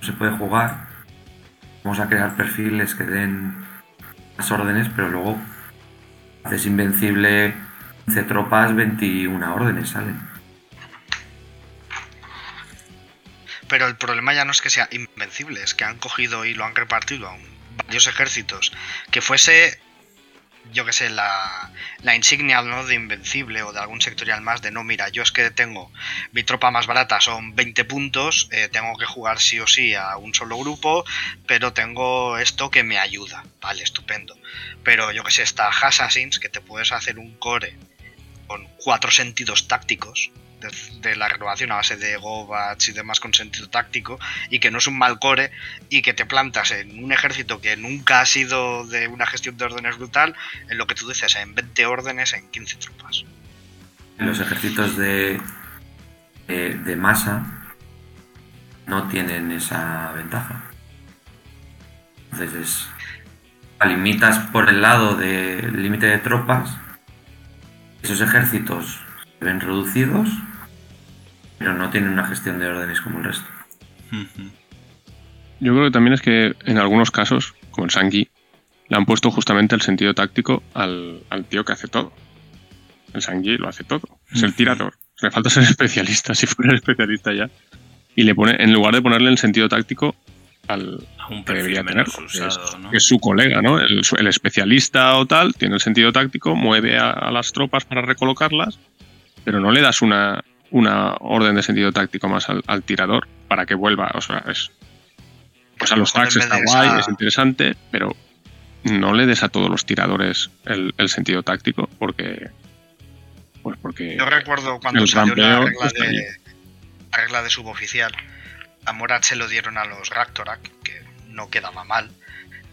no se puede jugar. Vamos a crear perfiles que den las órdenes, pero luego haces invencible 15 tropas, 21 órdenes salen. Pero el problema ya no es que sea invencible, es que han cogido y lo han repartido a varios ejércitos. Que fuese, yo que sé, la, insignia de invencible o de algún sectorial más de no, mira, yo es que tengo mi tropa más barata, son 20 puntos, eh, tengo que jugar sí o sí a un solo grupo, pero tengo esto que me ayuda. Vale, estupendo. Pero yo que sé, está Assassins, que te puedes hacer un core con cuatro sentidos tácticos de, la renovación a base de Gobats y demás con sentido táctico y que no es un mal core y que te plantas en un ejército que nunca ha sido de una gestión de órdenes brutal en lo que tú dices en 20 órdenes en 15 tropas Los ejércitos de, de masa no tienen esa ventaja. Entonces es, limitas por el lado del límite de tropas, esos ejércitos se ven reducidos, pero no tienen una gestión de órdenes como el resto. Yo creo que también es que en algunos casos, como el Sangi, le han puesto justamente el sentido táctico al, al tío que hace todo. El Sangi lo hace todo. Es el tirador. Le falta ser especialista, si fuera especialista ya. Y le pone, en lugar de ponerle el sentido táctico al A un que debería tener, menos usado, es su colega, ¿no? El, el especialista o tal, tiene el sentido táctico, mueve a, a las tropas para recolocarlas, pero no le das una, una orden de sentido táctico más al, al tirador para que vuelva. O sea, es. Pues a los mejor tags está guay, esa- es interesante, pero no le des a todos los tiradores el, el sentido táctico, porque. Pues porque. Yo recuerdo cuando El salió la regla, de, la regla de suboficial. A se lo dieron a los Raktorak, que no quedaba mal.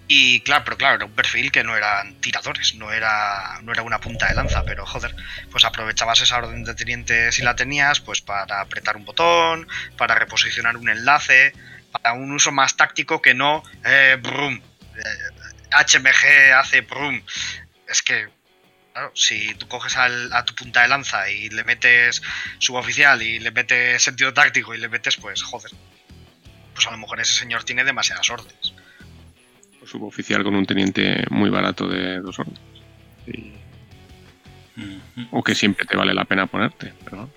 Y claro, pero claro, era un perfil que no eran tiradores, no era, no era una punta de lanza, pero joder, pues aprovechabas esa orden de teniente si la tenías, pues para apretar un botón, para reposicionar un enlace, para un uso más táctico que no eh, brum, eh, HMG hace brum. Es que Claro, si tú coges al- a tu punta de lanza y le metes suboficial y le metes sentido táctico y le metes, pues joder. Pues a lo mejor ese señor tiene demasiadas órdenes. suboficial con un teniente muy barato de dos órdenes. Ujú. o que siempre te vale la pena ponerte. Pero no.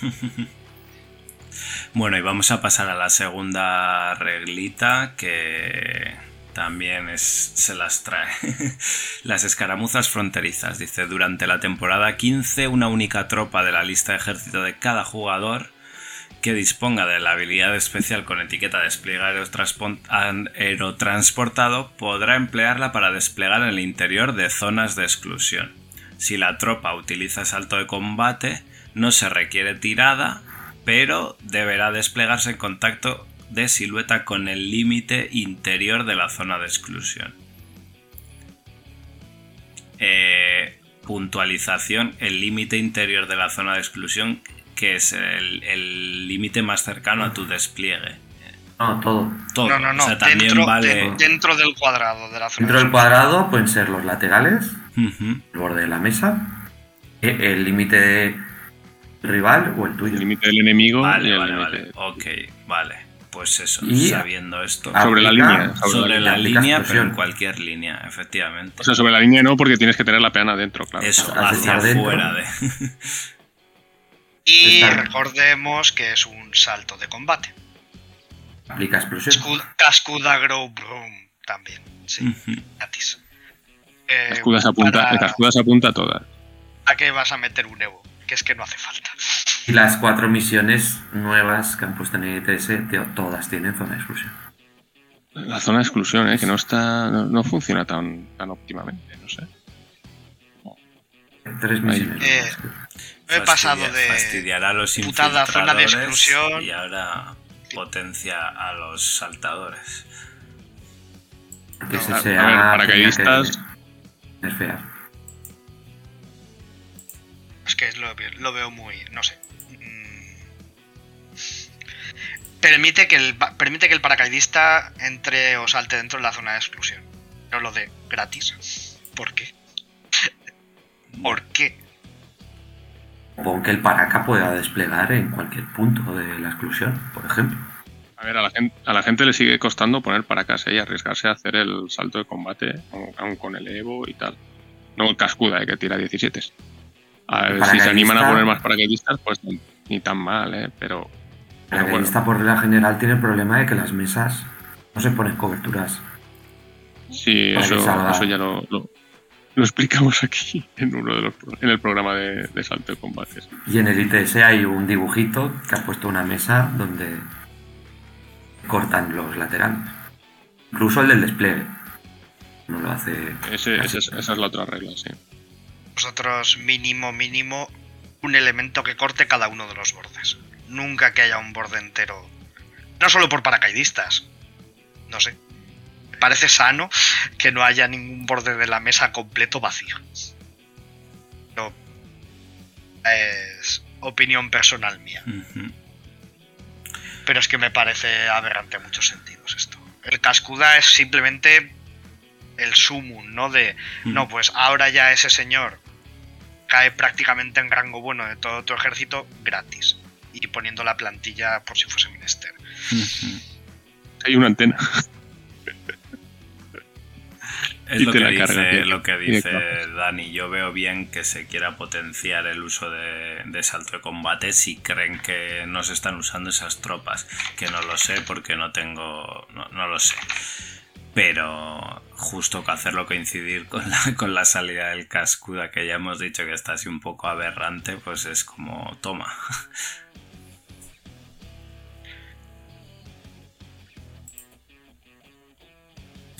Bueno, y vamos a pasar a la segunda reglita que también es, se las trae. las escaramuzas fronterizas. Dice, durante la temporada 15, una única tropa de la lista de ejército de cada jugador que disponga de la habilidad especial con etiqueta an- aerotransportado podrá emplearla para desplegar en el interior de zonas de exclusión. Si la tropa utiliza salto de combate, no se requiere tirada, pero deberá desplegarse en contacto de silueta con el límite interior de la zona de exclusión. Eh, puntualización, el límite interior de la zona de exclusión, que es el límite más cercano a tu despliegue. No, todo. Todo. no, no, no. O sea, también dentro, vale. de- dentro del cuadrado de la zona. Dentro del de cuadrado pueden ser los laterales, el borde de la mesa, e- el límite de rival o el tuyo. El límite del enemigo y Vale, el vale, vale. Ok, vale. Pues eso, Y- sabiendo esto. Sobre la línea. Sobre, Sobre la aplica línea, pero en cualquier línea, efectivamente. O sea, sobre la línea no, porque tienes que tener la peana dentro, claro. Eso, hacia afuera de. Y Está- recordemos que es un salto de combate. Aplica explosión. Cascud- Cascuda Grow Broom también. Sí, gratis. Eh, Cascudas apunta, para- Cascudas apunta a todas. ¿A qué vas a meter un Evo? Que es que no hace falta. Y las cuatro misiones nuevas que han puesto en el ITS, todas tienen zona de exclusión. La zona de exclusión, ¿eh? que no está, no, no funciona tan, tan óptimamente, no sé. Tres misiones. Eh, he pasado de fastidiará a los putada zona de exclusión. y ahora potencia a los saltadores. No, ese a- a se ver, paracaidistas- que nerfear. Es que lo, veo- lo veo muy. No sé. Mm. Permite que, el, permite que el paracaidista entre o salte dentro de la zona de exclusión. Pero lo de gratis. ¿Por qué? ¿Por qué? Pon que el paraca pueda desplegar en cualquier punto de la exclusión, por ejemplo. A ver, a la gente, a la gente le sigue costando poner para casa y arriesgarse a hacer el salto de combate, aun, aun con el Evo y tal. No el Cascuda, eh, que tira 17. A ver, si se animan a poner más paracaidistas, pues ni, ni tan mal, ¿eh? Pero, pero paracaidista por regla general tiene el problema de que las mesas no se ponen coberturas. sí, eso, ya lo, lo, lo explicamos aquí en uno de los en el programa de, de salto de combate. Y en el ITS hay un dibujito que ha puesto una mesa donde cortan los laterales. Incluso el del despliegue. No lo hace. Ese- ese esa es la otra regla, sí. Vosotros, mínimo, mínimo, un elemento que corte cada uno de los bordes. Nunca que haya un borde entero. No solo por paracaidistas. No sé. Parece sano que no haya ningún borde de la mesa completo vacío. Pero Es opinión personal mía. Pero es que me parece aberrante en muchos sentidos esto. El cascuda es simplemente el sumum, ¿no? De, no, pues ahora ya ese señor cae prácticamente en rango bueno de todo tu ejército gratis. Y poniendo la plantilla por si fuese menester. Hay una antena. Es lo que, dice, lo que dice Dani. Yo veo bien que se quiera potenciar el uso de, salto de combate si creen que no se están usando esas tropas. Que no lo sé porque no tengo. No, lo sé. Pero justo que hacerlo coincidir con la, con la salida del cascuda, que ya hemos dicho que está así un poco aberrante, pues es como toma.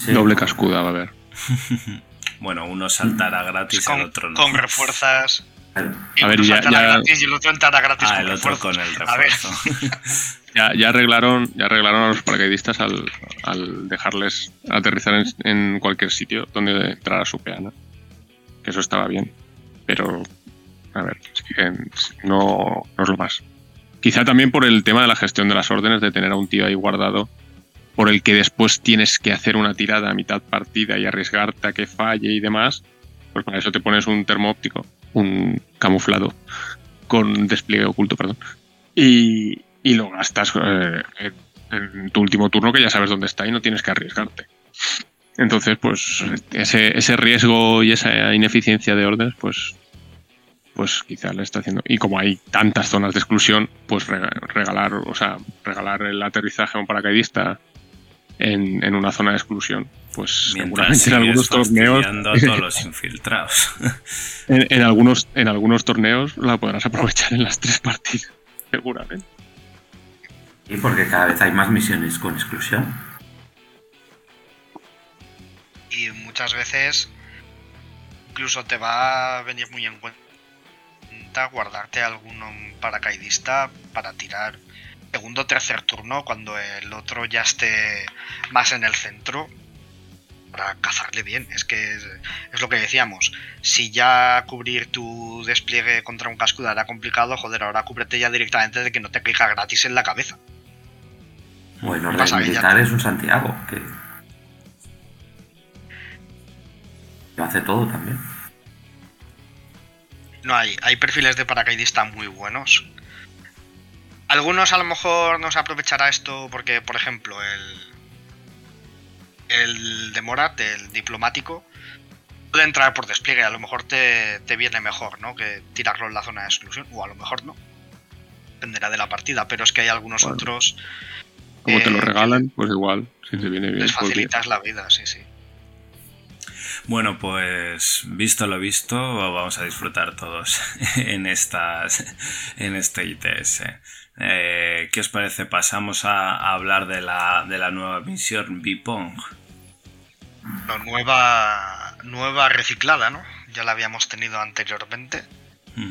Doble cascuda va a haber. bueno, uno saltará gratis, con, el otro no. Con refuerzas. A ver, ya, gratis y el otro entrará gratis ah, con el otro con el refuerzo. ya, ya, arreglaron, ya arreglaron a los paracaidistas al, al dejarles aterrizar en, cualquier sitio donde entrara su peana. Que eso estaba bien. Pero, a ver, no, no es lo más. Quizá también por el tema de la gestión de las órdenes, de tener a un tío ahí guardado por el que después tienes que hacer una tirada a mitad partida y arriesgarte a que falle y demás, pues para eso te pones un termo óptico, un camuflado con despliegue oculto, perdón, y, lo gastas eh, en tu último turno que ya sabes dónde está y no tienes que arriesgarte. Entonces, pues ese, ese riesgo y esa ineficiencia de órdenes, pues pues quizá le está haciendo. Y como hay tantas zonas de exclusión, pues regalar, o sea, regalar el aterrizaje a un paracaidista en, una zona de exclusión. Pues Mientras en algunos torneos. A todos los infiltrados. en, algunos, en algunos torneos la podrás aprovechar en las tres partidas, seguramente. Y porque cada vez hay más misiones con exclusión. Y muchas veces incluso te va a venir muy en cuenta guardarte algún paracaidista para tirar segundo o tercer turno, cuando el otro ya esté más en el centro, para cazarle bien. Es que es, lo que decíamos. Si ya cubrir tu despliegue contra un cascudo era complicado, joder, ahora cúbrete ya directamente de que no te clica gratis en la cabeza. Bueno, militar es un Santiago, que lo hace todo también. No hay, hay perfiles de paracaidista muy buenos algunos a lo mejor no se aprovechará esto porque, por ejemplo, el, el de Morat, el diplomático, puede entrar por despliegue. A lo mejor te, viene mejor, ¿no? Que tirarlo en la zona de exclusión, o a lo mejor no. Dependerá de la partida, pero es que hay algunos otros. Como te lo eh, regalan, pues igual, si te viene bien. Les pues facilitas la vida, sí, sí. Bueno, pues visto lo visto, vamos a disfrutar todos en estas en este ITS. Eh, ¿Qué os parece? Pasamos a, hablar de la, de la nueva misión Bipong. La nueva, nueva reciclada, ¿no? Ya la habíamos tenido anteriormente,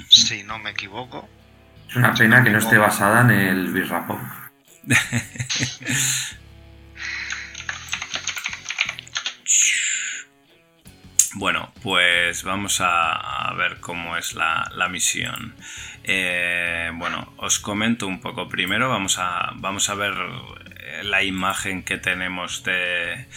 si no me equivoco. Es una pena que no esté basada en el Birrapong. Bueno, pues vamos a, ver cómo es la, misión. Eh, bueno, os comento un poco primero, vamos a, vamos a ver eh, la imagen que tenemos de,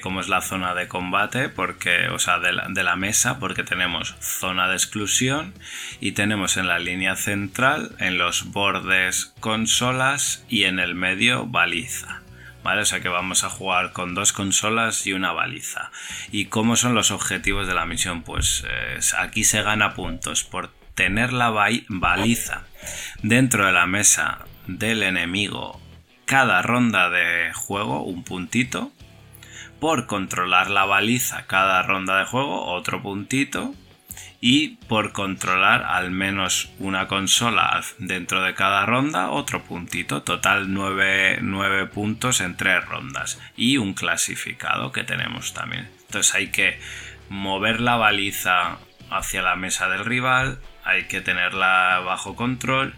cómo es la zona de combate, porque, o sea, de la, mesa, porque tenemos zona de exclusión y tenemos en la línea central, en los bordes consolas y en el medio baliza. ¿vale? O sea que vamos a jugar con dos consolas y una baliza. ¿Y cómo son los objetivos de la misión? Pues eh, aquí se gana puntos por tener la baliza dentro de la mesa del enemigo cada ronda de juego, un puntito. Por controlar la baliza cada ronda de juego, otro puntito y por controlar al menos una consola dentro de cada ronda otro puntito total 9, puntos en tres rondas y un clasificado que tenemos también entonces hay que mover la baliza hacia la mesa del rival hay que tenerla bajo control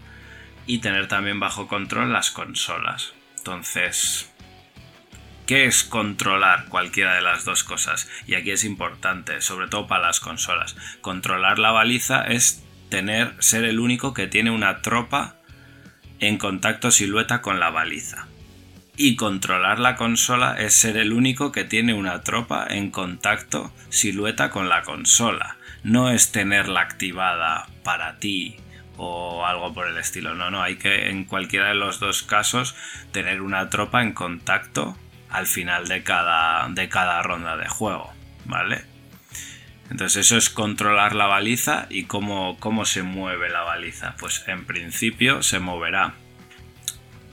y tener también bajo control las consolas entonces ¿Qué es controlar cualquiera de las dos cosas? Y aquí es importante, sobre todo para las consolas. Controlar la baliza es tener, ser el único que tiene una tropa en contacto silueta con la baliza. Y controlar la consola es ser el único que tiene una tropa en contacto silueta con la consola. No es tenerla activada para ti o algo por el estilo. No, no, hay que en cualquiera de los dos casos tener una tropa en contacto al final de cada, de cada ronda de juego, ¿vale? Entonces eso es controlar la baliza y cómo, cómo se mueve la baliza. Pues en principio se moverá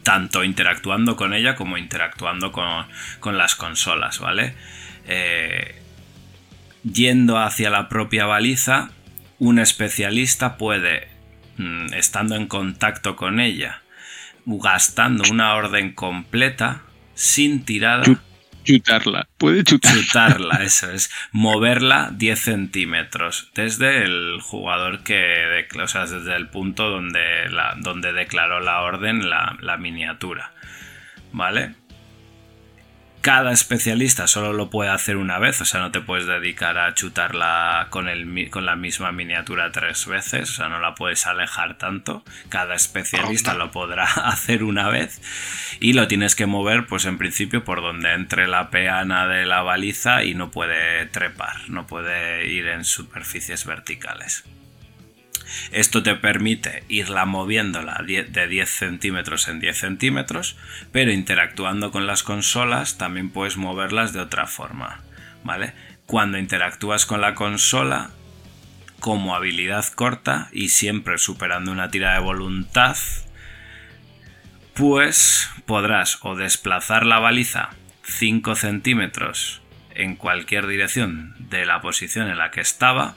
tanto interactuando con ella como interactuando con, las consolas, ¿vale? Eh, yendo hacia la propia baliza, un especialista puede, mm, estando en contacto con ella, gastando una orden completa, sin tirada, Chutarla, puede chutarla. Chutarla, eso es. Moverla 10 centímetros desde el jugador que, o sea, desde el punto donde, la, donde declaró la orden la, la miniatura. ¿Vale? Cada especialista solo lo puede hacer una vez, o sea, no te puedes dedicar a chutarla con, el, con la misma miniatura tres veces, o sea, no la puedes alejar tanto. Cada especialista lo podrá hacer una vez y lo tienes que mover, pues en principio, por donde entre la peana de la baliza y no puede trepar, no puede ir en superficies verticales. Esto te permite irla moviéndola de 10 centímetros en 10 centímetros, pero interactuando con las consolas también puedes moverlas de otra forma, ¿vale? Cuando interactúas con la consola, como habilidad corta y siempre superando una tira de voluntad, pues podrás o desplazar la baliza 5 centímetros en cualquier dirección de la posición en la que estaba,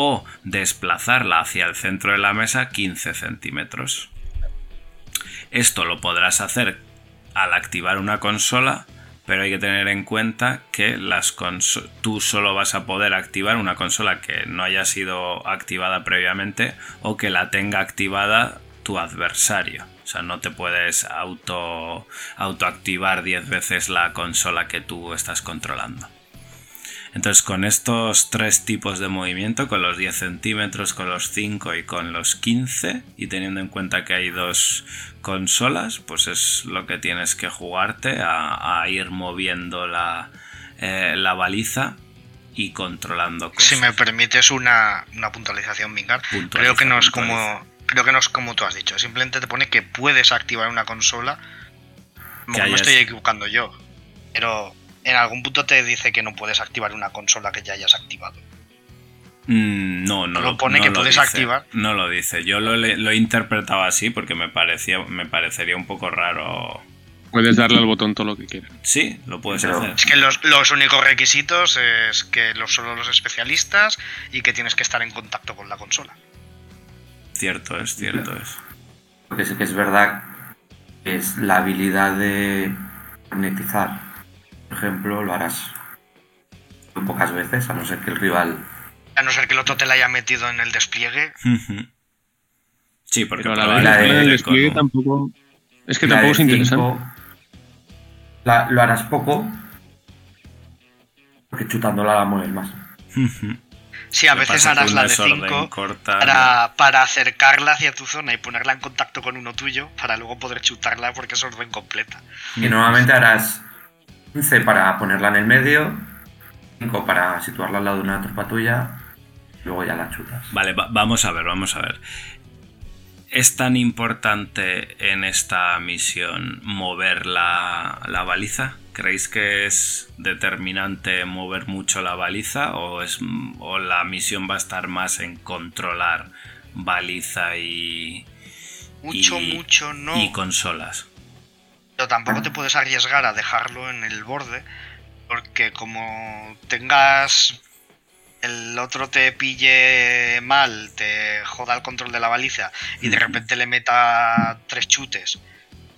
o desplazarla hacia el centro de la mesa 15 centímetros. Esto lo podrás hacer al activar una consola, pero hay que tener en cuenta que las tú solo vas a poder activar una consola que no haya sido activada previamente o que la tenga activada tu adversario. O sea, no te puedes auto autoactivar 10 veces la consola que tú estás controlando. Entonces con estos tres tipos de movimiento, con los 10 centímetros, con los 5 y con los 15, y teniendo en cuenta que hay dos consolas, pues es lo que tienes que jugarte a, ir moviendo la, eh, la baliza y controlando cosas. Si me permites una, puntualización, Vingar, creo que no es como creo que no es como tú has dicho, simplemente te pone que puedes activar una consola. Como me estoy equivocando yo. Pero en algún punto te dice que no puedes activar una consola que ya hayas activado. Mm, no, no lo pone que puedes activar. No lo dice. Yo lo, he interpretado así porque me parecía, me parecería un poco raro. Puedes darle al botón todo lo que quieras. Sí, lo puedes hacer. Es que los, únicos requisitos es que los, solo los especialistas y que tienes que estar en contacto con la consola. Cierto es, cierto es. Porque sí que es verdad que es la habilidad de magnetizar por ejemplo, lo harás muy pocas veces, a no ser que el rival. A no ser que el otro te la haya metido en el despliegue. Sí, porque la verdad es que el despliegue tampoco. Es que tampoco es interesante. lo harás poco. Porque chutándola la mueves más. Sí, a veces harás la de 5 para, para, acercarla hacia tu zona y ponerla en contacto con uno tuyo para luego poder chutarla porque es orden completa. Y normalmente harás 15 para ponerla en el medio, 5 para situarla al lado de una tropa tuya, luego ya la chutas. Vale, vamos a ver, vamos a ver. ¿Es tan importante en esta misión mover la, baliza? ¿Creéis que es determinante mover mucho la baliza o, es, o la misión va a estar más en controlar baliza y... Mucho, mucho no. Y consolas. Pero tampoco te puedes arriesgar a dejarlo en el borde, porque como tengas el otro te pille mal, te joda el control de la baliza y de repente le meta tres chutes,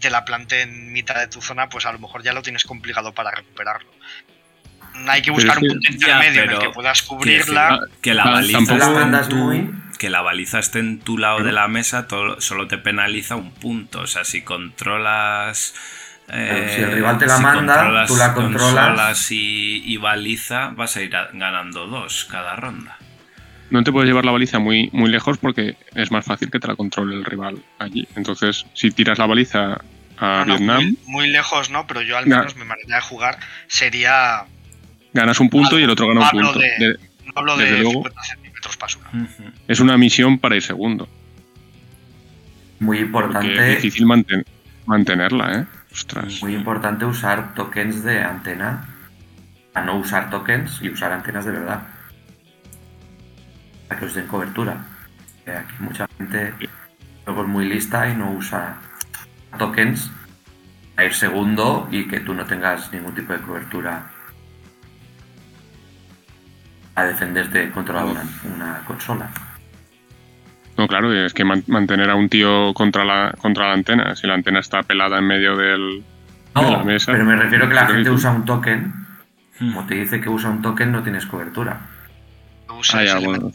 te la plante en mitad de tu zona, pues a lo mejor ya lo tienes complicado para recuperarlo. Hay que buscar un punto intermedio en el que puedas cubrirla. Que, la baliza que la baliza esté en tu lado de la mesa solo te penaliza un punto. O sea, si controlas. si el rival te la eh, manda, tú la controlas. y, y, baliza, vas a ir ganando dos cada ronda. no te puedes llevar la baliza muy, muy lejos porque es más fácil que te la controle el rival allí. Entonces, si tiras la baliza a No, no, Vietnam, muy, muy lejos, ¿no? Pero yo al menos mi manera de jugar sería. ganas un punto y el otro gana un punto. de- De- No hablo de luego. 50 Ujú. es una misión para ir segundo. Muy Porque es importante, difícil manten- mantenerla, ¿eh? Ostras. muy importante usar tokens de antena. A no usar tokens y usar antenas de verdad. Para que os den cobertura. Que aquí mucha gente luego es muy lista y no usa tokens a ir segundo y que tú no tengas ningún tipo de cobertura a defenderte contra una, una consola. No, claro, es que man- mantener a un tío contra la, contra la antena, si la antena está pelada en medio del, de la No, mesa. pero me refiero que la gente usa un token. Como te dice que usa un token, no tienes cobertura. Usa Ah, bueno,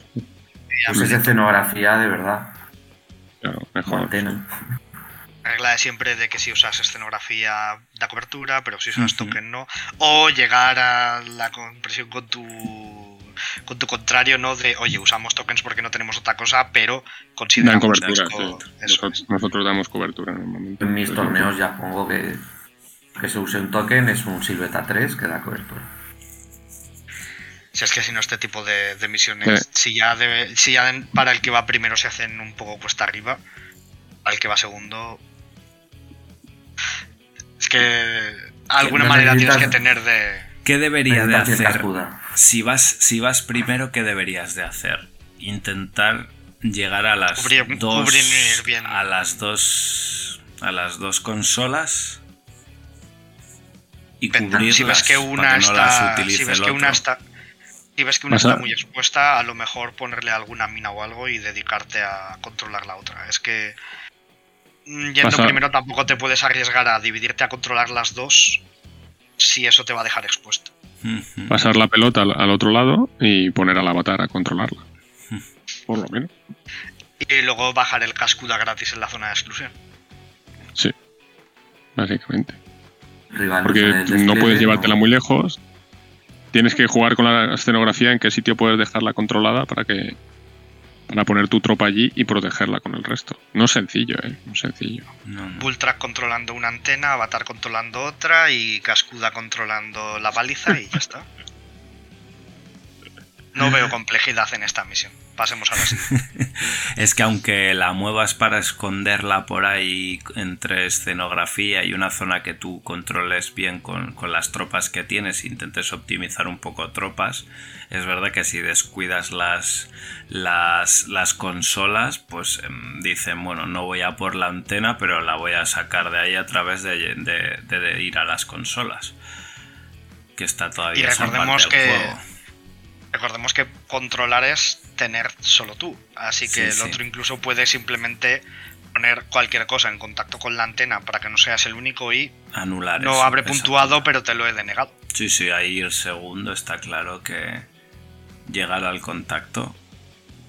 esa escenografía de verdad. claro, mejor. antena. regla de siempre de que si usas escenografía da cobertura, pero si usas Ujú. token no. O llegar a la compresión con tu con tu contrario, ¿no? De oye, usamos tokens porque no tenemos otra cosa, pero Dan consideramos cobertura, sí. eso Nosotros, damos cobertura normalmente. En mis torneos ya pongo que, que se use un token, es un Silveta 3 que da cobertura. Si es que si no este tipo de, de misiones, Sí. si ya debe- si ya para el que va primero se hacen un poco cuesta arriba, al que va segundo es que alguna manera tienes que tener de ¿Qué debería de hacer? cascuda. Si vas, si vas primero, ¿qué deberías de hacer? Intentar llegar a las Cubrir- dos cubrir bien. a las dos a las dos consolas y cubrirlas si ves que una no las está utilice si ves el que una otro. está si ves que una está muy expuesta a lo mejor ponerle alguna mina o algo y dedicarte a controlar la otra es que mm, yendo primero tampoco te puedes arriesgar a dividirte a controlar las dos si eso te va a dejar expuesto. Pasar la pelota al, al otro lado y poner al avatar a controlarla. Por lo menos. y luego bajar el cascuda gratis en la zona de exclusión Sí. Básicamente. Rival Porque no puedes llevártela no. muy lejos. Tienes que jugar con la escenografía en qué sitio puedes dejarla controlada para que para poner tu tropa allí y protegerla con el resto. No es sencillo, eh, no es sencillo. No, controlando una antena Avatar controlando otra y Cascuda controlando la baliza y ya está no veo complejidad en esta misión pasemos a la siguiente Es que aunque la muevas para esconderla por ahí entre escenografía y una zona que tú controles bien con, con las tropas que tienes, intentes optimizar un poco tropas, es verdad que si descuidas las, las, las consolas, pues em, dicen, bueno, no voy a por la antena, pero la voy a sacar de ahí a través de, de- de- de ir a las consolas. Que está todavía Y esa parte recordemos del que- juego. Recordemos que controlar es tener solo tú, así que Sí, el sí. otro incluso puede simplemente poner cualquier cosa en contacto con la antena para que no seas el único y Anular no eso, habré puntuado, pero te lo he denegado. Sí, sí, ahí el segundo está claro que llegar al contacto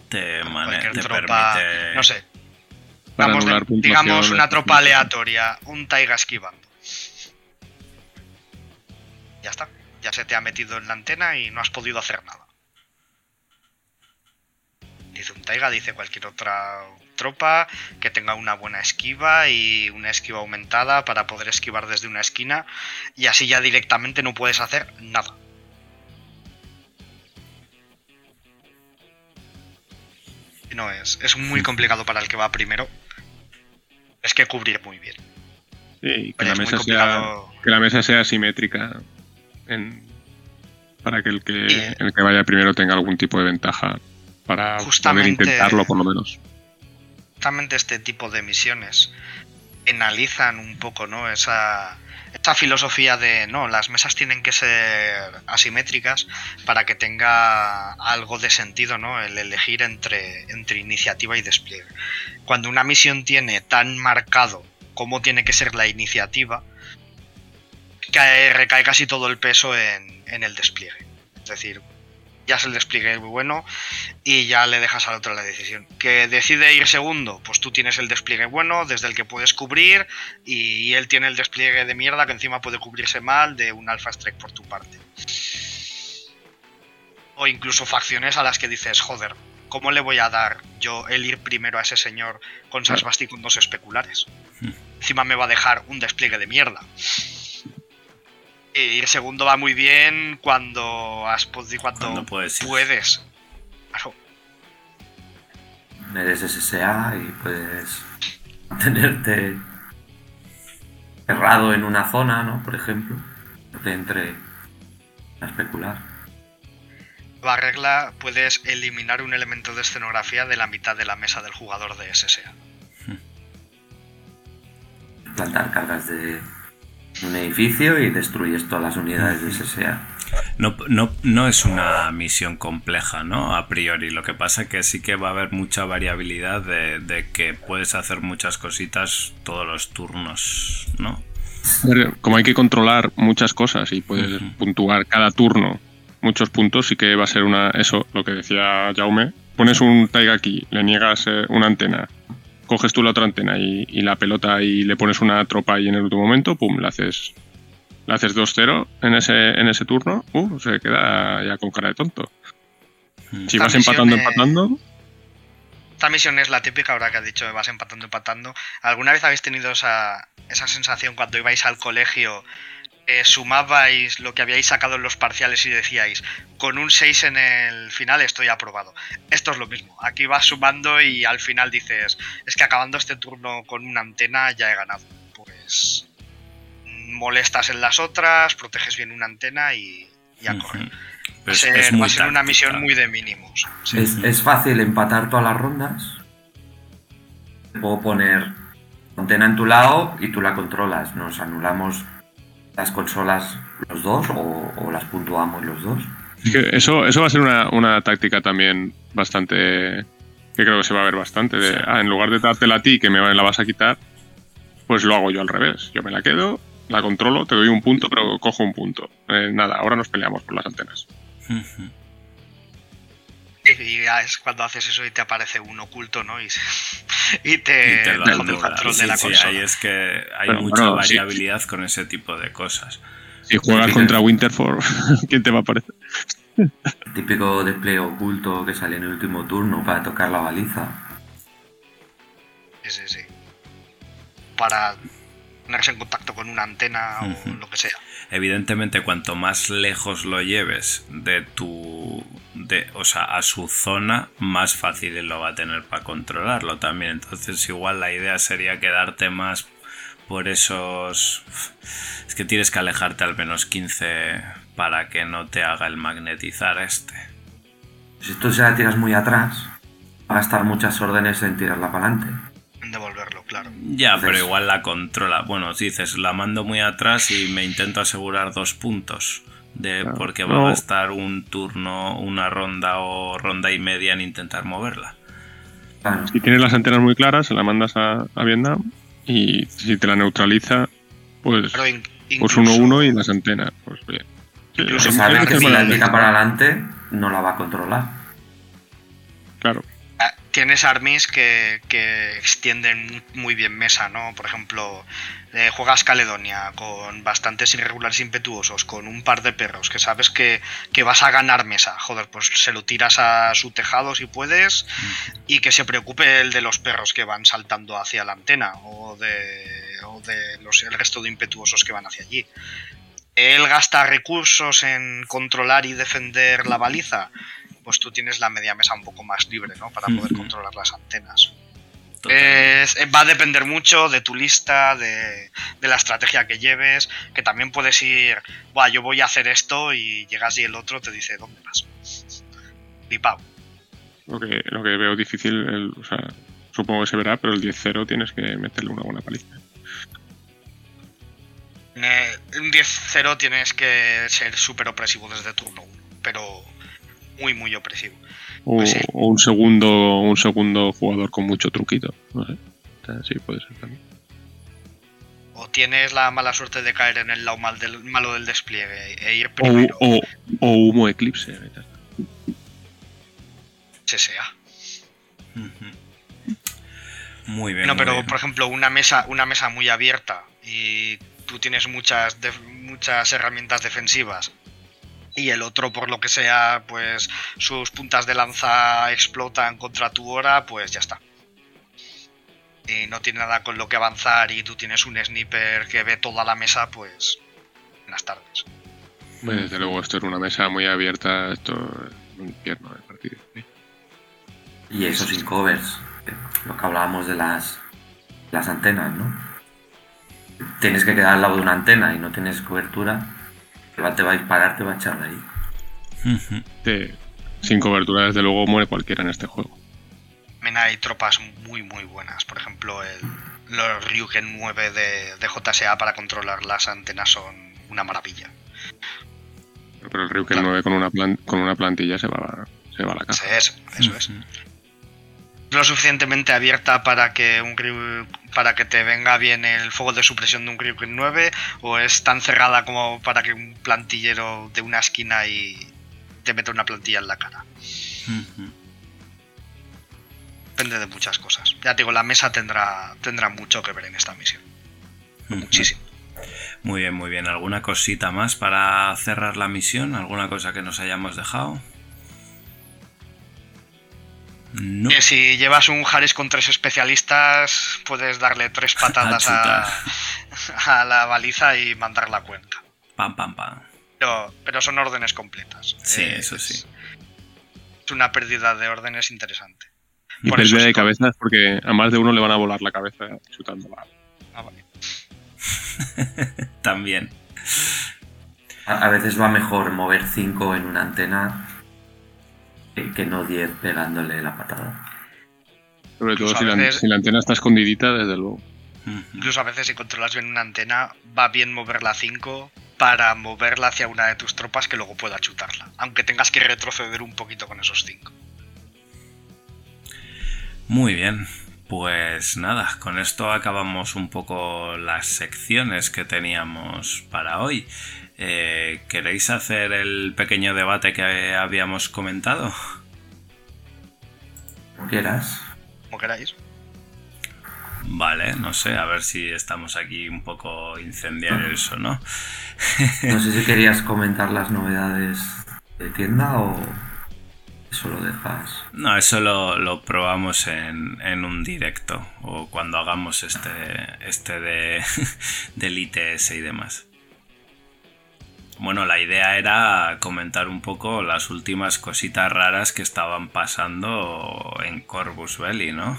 te, Cualquier te tropa, permite... no sé, vamos de- digamos una tropa aleatoria, un Taiga esquivando. Ya está, ya se te ha metido en la antena y no has podido hacer nada. Dice un Taiga, dice cualquier otra tropa que tenga una buena esquiva y una esquiva aumentada para poder esquivar desde una esquina y así ya directamente no puedes hacer nada. No es, es muy complicado para el que va primero. Es que cubrir muy bien. Sí, y que la, mesa sea, que la mesa sea simétrica en- para que el, que el que vaya primero tenga algún tipo de ventaja para Justamente- poder intentarlo por lo menos. justamente este tipo de misiones analizan un poco, ¿no? Esa, esa filosofía de, no, las mesas tienen que ser asimétricas para que tenga algo de sentido, ¿no? El elegir entre, entre iniciativa y despliegue. Cuando una misión tiene tan marcado cómo tiene que ser la iniciativa, cae- recae casi todo el peso en, en el despliegue. Es decir, ya es el despliegue muy bueno y ya le dejas al otro la decisión. Que decide ir segundo, pues tú tienes el despliegue bueno desde el que puedes cubrir y él tiene el despliegue de mierda que encima puede cubrirse mal de un alpha strike por tu parte. O incluso facciones a las que dices, joder, ¿cómo le voy a dar yo el ir primero a ese señor con Sasbasti con dos especulares? Hmm. Encima me va a dejar un despliegue de mierda. Y ir segundo va muy bien cuando has podi- cuando, Cuando puedes puedes. Claro. Eres SSA y puedes mantenerte cerrado en una zona, ¿no? Por ejemplo, te entre a especular. La regla puedes eliminar un elemento de escenografía de la mitad de la mesa del jugador de SSA. Plantar cargas de un edificio y destruyes todas las unidades de SSA. No, no, no es una misión compleja, ¿no? A priori. Lo que pasa que sí que va a haber mucha variabilidad de, de que puedes hacer muchas cositas todos los turnos, ¿no? Como hay que controlar muchas cosas y puedes puntuar cada turno muchos puntos, sí que va a ser una eso, lo que decía Jaume. Pones un Taiga aquí, le niegas eh, una antena, coges tú la otra antena y, y la pelota y le pones una tropa ahí en el último momento, pum, le haces, le haces 2-0 en ese, en ese turno, uh, se queda ya con cara de tonto. Mm. Si Esta vas empatando, empatando, Esta misión es la típica, ahora que has dicho vas empatando, empatando. ¿Alguna vez habéis tenido esa, esa sensación cuando ibais al colegio, eh, sumabais lo que habíais sacado en los parciales y decíais, con un 6 en el final estoy aprobado? Esto es lo mismo. Aquí vas sumando y al final dices, es que acabando este turno con una antena ya he ganado. Pues mm, molestas en las otras, proteges bien una antena y, y a correr. Ujú. Va a Pues ser, es va a ser una misión muy de mínimos. Sí. Es, es fácil empatar todas las rondas. Puedo poner antena en tu lado y tú la controlas. Nos anulamos las consolas los dos o, o las puntuamos los dos. Es que eso, eso va a ser una, una táctica también bastante. que creo que se va a ver bastante. De, Sí. ah, en lugar de dártela a ti, que me la vas a quitar, pues lo hago yo al revés. Yo me la quedo, la controlo, te doy un punto, pero cojo un punto. Eh, nada, ahora nos peleamos por las antenas. Y ya es cuando haces eso y te aparece un oculto, ¿no? Y, y te, Y te lo el control Sí, de la sí, consola. ahí es que hay Pero, mucha bueno, sí. variabilidad con ese tipo de cosas. Si juegas contra. Winterford, ¿quién te va a aparecer? El típico despliegue oculto que sale en el último turno para tocar la baliza. Sí, sí, sí. Para ponerse en contacto con una antena o lo que sea. Evidentemente, cuanto más lejos lo lleves de tu. De, o sea, a su zona, más fácil lo va a tener para controlarlo también. Entonces, igual la idea sería quedarte más por esos. Es que tienes que alejarte al menos 15 para que no te haga el magnetizar este. Si tú se la tiras muy atrás, va a gastar muchas órdenes en tirarla para adelante. Devolverlo, claro. Ya, pero Entonces- igual la controla. Bueno, dices, la mando muy atrás y me intento asegurar dos puntos. De, Claro. porque va No. a estar un turno, una ronda o ronda y media en intentar moverla. Claro. Si tienes las antenas muy claras, se la mandas a, a Vietnam. Y si te la neutraliza, pues, in- pues incluso- 1-1 y las antenas. Pues bien. Incluso sabe que si la tira para adelante, no la va a controlar. Claro. Tienes armies que, que extienden muy bien mesa, ¿no? Por ejemplo, eh, juegas Caledonia con bastantes irregulares impetuosos, con un par de perros que sabes que, que vas a ganar mesa. Joder, pues se lo tiras a su tejado si puedes y que se preocupe el de los perros que van saltando hacia la antena o de, o de los, el resto de impetuosos que van hacia allí. Él gasta recursos en controlar y defender la baliza. Pues tú tienes la media mesa un poco más libre, ¿no? Para poder controlar las antenas. Es- eh, va a depender mucho de tu lista, de, de la estrategia que lleves, que también puedes ir, Buah, yo voy a hacer esto y llegas y el otro te dice, ¿dónde vas? Flipao. Lo que, lo que veo difícil, el- o sea, supongo que se verá, pero el 10-0 tienes que meterle una buena paliza. Eh, un 10-0 tienes que ser súper opresivo desde turno 1, pero muy, muy opresivo. O, Pues sí. o un segundo un segundo jugador con mucho truquito. No sé. O sea, sí, puede ser también. O tienes la mala suerte de caer en el lado mal del, malo del despliegue e ir O, primero, o, o humo eclipse. SSA. Ujú. Muy bien. No, pero bien. por ejemplo, una mesa, una mesa muy abierta y tú tienes muchas, muchas herramientas defensivas y el otro, por lo que sea, pues sus puntas de lanza explotan contra tu hora, pues ya está. Y no tiene nada con lo que avanzar y tú tienes un sniper que ve toda la mesa, pues buenas tardes. Pues, desde luego, esto es una mesa muy abierta, esto es un infierno de partido. ¿sí? Y eso sin covers. Lo que hablábamos de las, las antenas, ¿no? Tienes que quedar al lado de una antena y no tienes cobertura, te va a disparar, te va a echar de ahí. Sin cobertura, desde luego, muere cualquiera en este juego. También hay tropas muy muy buenas. Por ejemplo, el, los Ryuken 9 de, de JSA para controlar las antenas son una maravilla. Pero el Ryuken Claro. 9 con una, plan- con una plantilla se va, se va a la Eso caja. es, eso es. Lo suficientemente abierta para que un Ryu- para que te venga bien el fuego de supresión de un Ryuken 9 o es tan cerrada como para que un plantillero de una esquina y te meta una plantilla en la cara. Depende de muchas cosas. Ya te digo, la mesa tendrá, tendrá mucho que ver en esta misión. Muchísimo. Muy bien, muy bien. ¿Alguna cosita más para cerrar la misión? ¿Alguna cosa que nos hayamos dejado? No. Que si llevas un Harris con tres especialistas, puedes darle tres patadas A a, a la baliza y mandar la cuenca. Pam, pam, pam. Pero, pero son órdenes completas. Sí, Eh, eso sí. Es una pérdida de órdenes interesante. Y Por pérdida de esto- cabezas porque a más de uno le van a volar la cabeza chutándola. Ah, vale. También. A, a veces va mejor mover 5 en una antena que, no 10 pegándole la patada. Sobre todo si la, veces- si la antena está escondidita, desde luego. Incluso a veces si controlas bien una antena, va bien moverla a 5 para moverla hacia una de tus tropas que luego pueda chutarla. Aunque tengas que retroceder un poquito con esos 5. Muy bien. Pues nada, con esto acabamos un poco las secciones que teníamos para hoy. Eh, ¿Queréis hacer el pequeño debate que habíamos comentado? Como quieras. Como queráis. Vale, no sé, a ver si estamos aquí un poco incendiarios o no. No sé si querías comentar las novedades de tienda o eso lo dejas. No, eso lo, lo probamos en, en un directo o cuando hagamos este, este de, del ITS y demás. Bueno, la idea era comentar un poco las últimas cositas raras que estaban pasando en Corvus Belli, ¿no?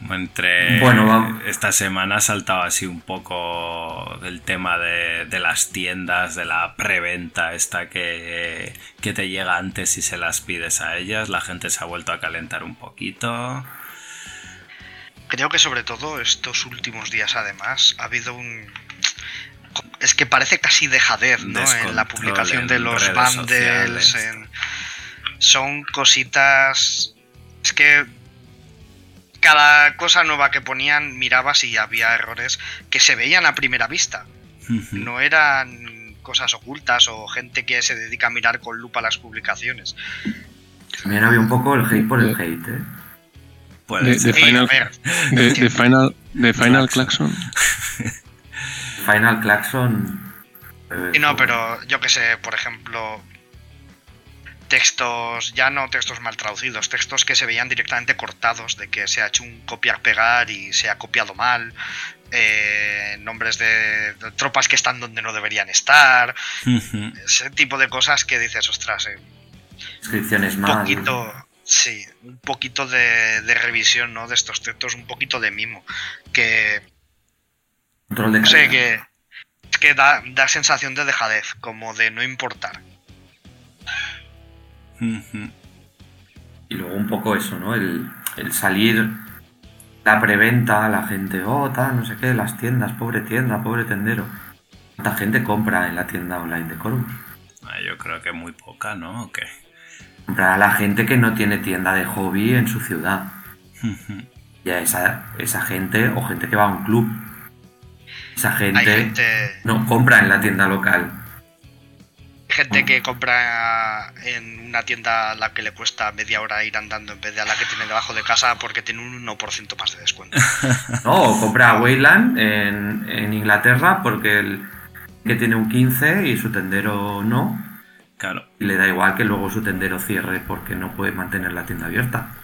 Entre Bueno, vamos. esta semana ha saltado así un poco del tema de, de las tiendas, de la preventa esta que, que te llega antes y se las pides a ellas. La gente se ha vuelto a calentar un poquito. Creo que sobre todo estos últimos días además ha habido un... Es que parece casi dejadez, ¿no? En la publicación de los bundles. en- Son cositas... Es que cada cosa nueva que ponían mirabas y había errores que se veían a primera vista. No eran cosas ocultas o gente que se dedica a mirar con lupa las publicaciones. También había un poco el hate por el hate, ¿eh? Sí, Final- de Final, de Final Claxon. Final Claxon. eh, Y no, pero yo que sé, por ejemplo, textos, ya no textos mal traducidos, textos que se veían directamente cortados, de que se ha hecho un copiar-pegar y se ha copiado mal, eh, nombres de, de tropas que están donde no deberían estar, ese tipo de cosas que dices, ostras, eh, Inscripciones un mal. poquito, sí, un poquito de, de revisión, ¿no? De estos textos, un poquito de mimo, que Control de no sé, calidad. que, es que da, da sensación de dejadez, como de no importar. Y luego un poco eso, ¿no? El, el salir la preventa, la gente, oh, tal, no sé qué, las tiendas, pobre tienda, pobre tendero. ¿Cuánta gente compra en la tienda online de Corvus? Ah, Yo creo que muy poca, ¿no? ¿O qué? Comprar a la gente que no tiene tienda de hobby en su ciudad. Y a esa, esa gente, o gente que va a un club. Esa gente, Hay gente, no compra en la tienda local. gente que compra en una tienda a la que le cuesta media hora ir andando en vez de a la que tiene debajo de casa porque tiene un 1% más de descuento. No, o compra a Wayland en, en Inglaterra porque el que tiene un 15 y su tendero no. Claro. Y le da igual que luego su tendero cierre porque no puede mantener la tienda abierta.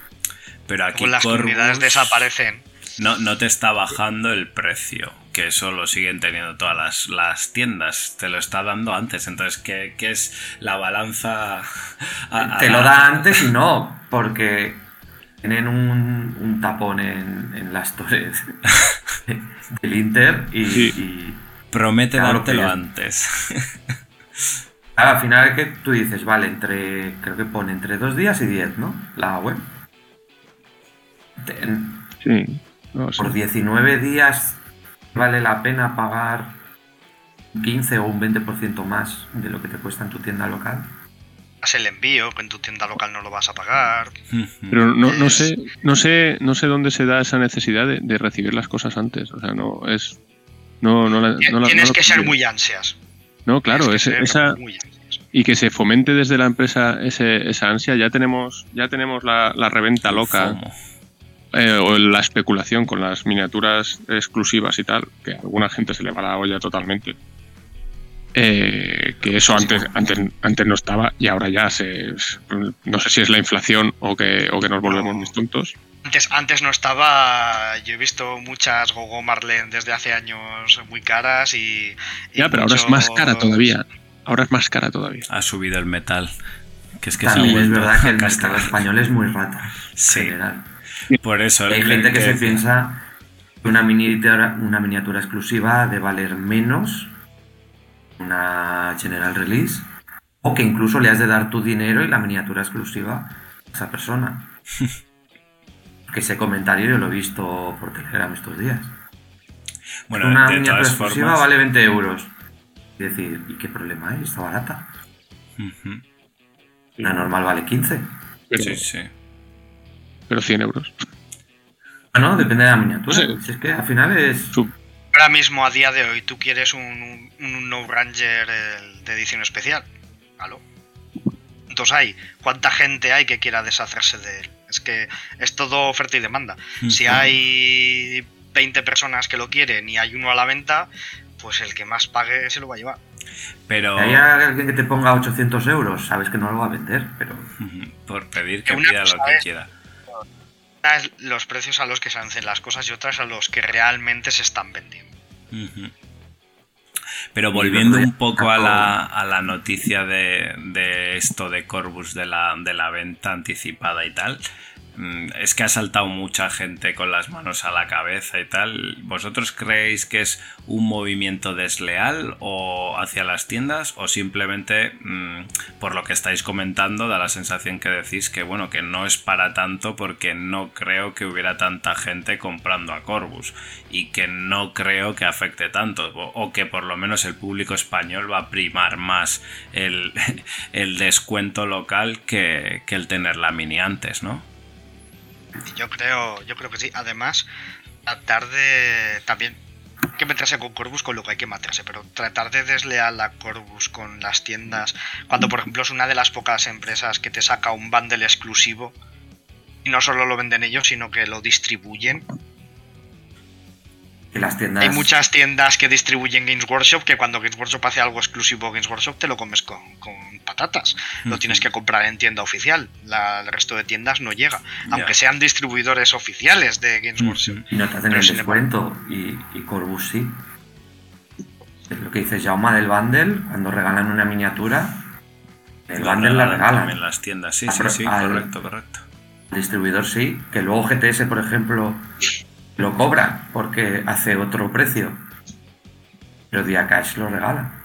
Pero aquí las comunidades desaparecen. No, no te está bajando el precio, que eso lo siguen teniendo todas las, las tiendas, te lo está dando antes. Entonces, ¿qué, qué es la balanza? a- a Te la- lo da antes y no, porque tienen un, un tapón en, en las torres del Inter y, Sí. y- Promete Claro, dártelo que- antes. claro, al final es que tú dices, vale, entre, creo que pone entre dos días y diez, ¿no? La web. Sí. No, sí. por 19 días vale la pena pagar 15 o un 20% más de lo que te cuesta en tu tienda local. Haz el envío, que en tu tienda local no lo vas a pagar. Pero no, no sé, no sé, no sé dónde se da esa necesidad de, de recibir las cosas antes. O sea, no es. No, no la- no la- Tienes la- que ser muy ansias. No, claro, ese- esa, y que se fomente desde la empresa ese- esa ansia. Ya tenemos, ya tenemos la, la reventa loca FOMO. Eh, o la especulación con las miniaturas exclusivas y tal, que a alguna gente se le va la olla totalmente. Eh, que eso antes, antes, antes no estaba y ahora ya se. No sé si es la inflación o que, o que nos volvemos muy tontos. Antes, antes no estaba. Yo he visto muchas Gogo Marlene desde hace años muy caras y. y Ya, pero ahora es más cara todavía. Ahora es más cara todavía. Ha subido el metal. Que es que se ha También es verdad que el mercado español es muy rata. Sí. general. Por eso. Hay gente que que- se piensa que una miniatura, una miniatura exclusiva de valer menos una general release o que incluso le has de dar tu dinero y la miniatura exclusiva a esa persona. que ese comentario yo lo he visto por Telegram estos días. Bueno, una de miniatura todas exclusiva formas. vale 20 euros. Y decir, ¿y qué problema hay? Está barata. Ujú. La normal vale 15. Pero, Sí, sí. Pero 100 euros. Bueno, depende de la miniatura. Sí. Si es que al final es... Ahora mismo, a día de hoy, tú quieres un, un, un No Ranger de edición especial. ¿Aló? ¿Cuántos hay? ¿Cuánta gente hay que quiera deshacerse de él? Es que es todo oferta y demanda. Si Ujú. hay 20 personas que lo quieren y hay uno a la venta, pues el que más pague se lo va a llevar. Pero. Si hay alguien que te ponga 800 euros, sabes que no lo va a vender, pero... Por pedir que Una pida lo que es- quiera. Los precios a los que se hacen las cosas y otras a los que realmente se están vendiendo. Pero volviendo un poco a la, a la noticia de, de esto de Corbus, de la, de la venta anticipada y tal, es que ha saltado mucha gente con las manos a la cabeza y tal. ¿Vosotros creéis que es un movimiento desleal o hacia las tiendas o simplemente mm, por lo que estáis comentando da la sensación que decís que bueno que no es para tanto porque no creo que hubiera tanta gente comprando a Corbus y que no creo que afecte tanto o, que por lo menos el público español va a primar más el, el descuento local que, que el tener la mini antes, ¿no? Yo creo, yo creo que sí. Además, tratar de también que meterse con Corbus con lo que hay que meterse, pero tratar de desleal a Corbus con las tiendas, cuando por ejemplo es una de las pocas empresas que te saca un bundle exclusivo y no solo lo venden ellos, sino que lo distribuyen. Que las tiendas... Hay muchas tiendas que distribuyen Games Workshop que cuando Games Workshop hace algo exclusivo Games Workshop te lo comes con, con patatas. Lo tienes que comprar en tienda oficial. La- el resto de tiendas no llega. Aunque sean distribuidores oficiales de Games Workshop. Y no te hacen el descuento. Y, y Corbus sí. Es lo que dice Jauma del bundle, cuando regalan una miniatura, el Lo bundle la regalan también las tiendas, sí, sí, pero sí, al- correcto, correcto. El distribuidor sí, que luego GTS, por ejemplo, lo cobra porque hace otro precio. Pero Diacash lo regala.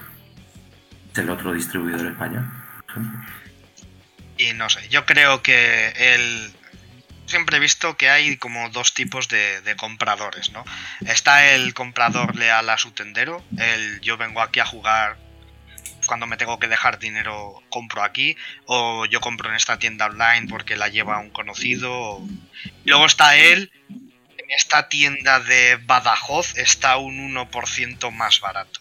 Es el otro distribuidor español. Y no sé, yo creo que el... Siempre he visto que hay como dos tipos de, de compradores, ¿no? Está el comprador leal a su tendero, el yo vengo aquí a jugar, cuando me tengo que dejar dinero compro aquí, o yo compro en esta tienda online porque la lleva un conocido. o- Luego está él, en esta tienda de Badajoz está un 1% más barato.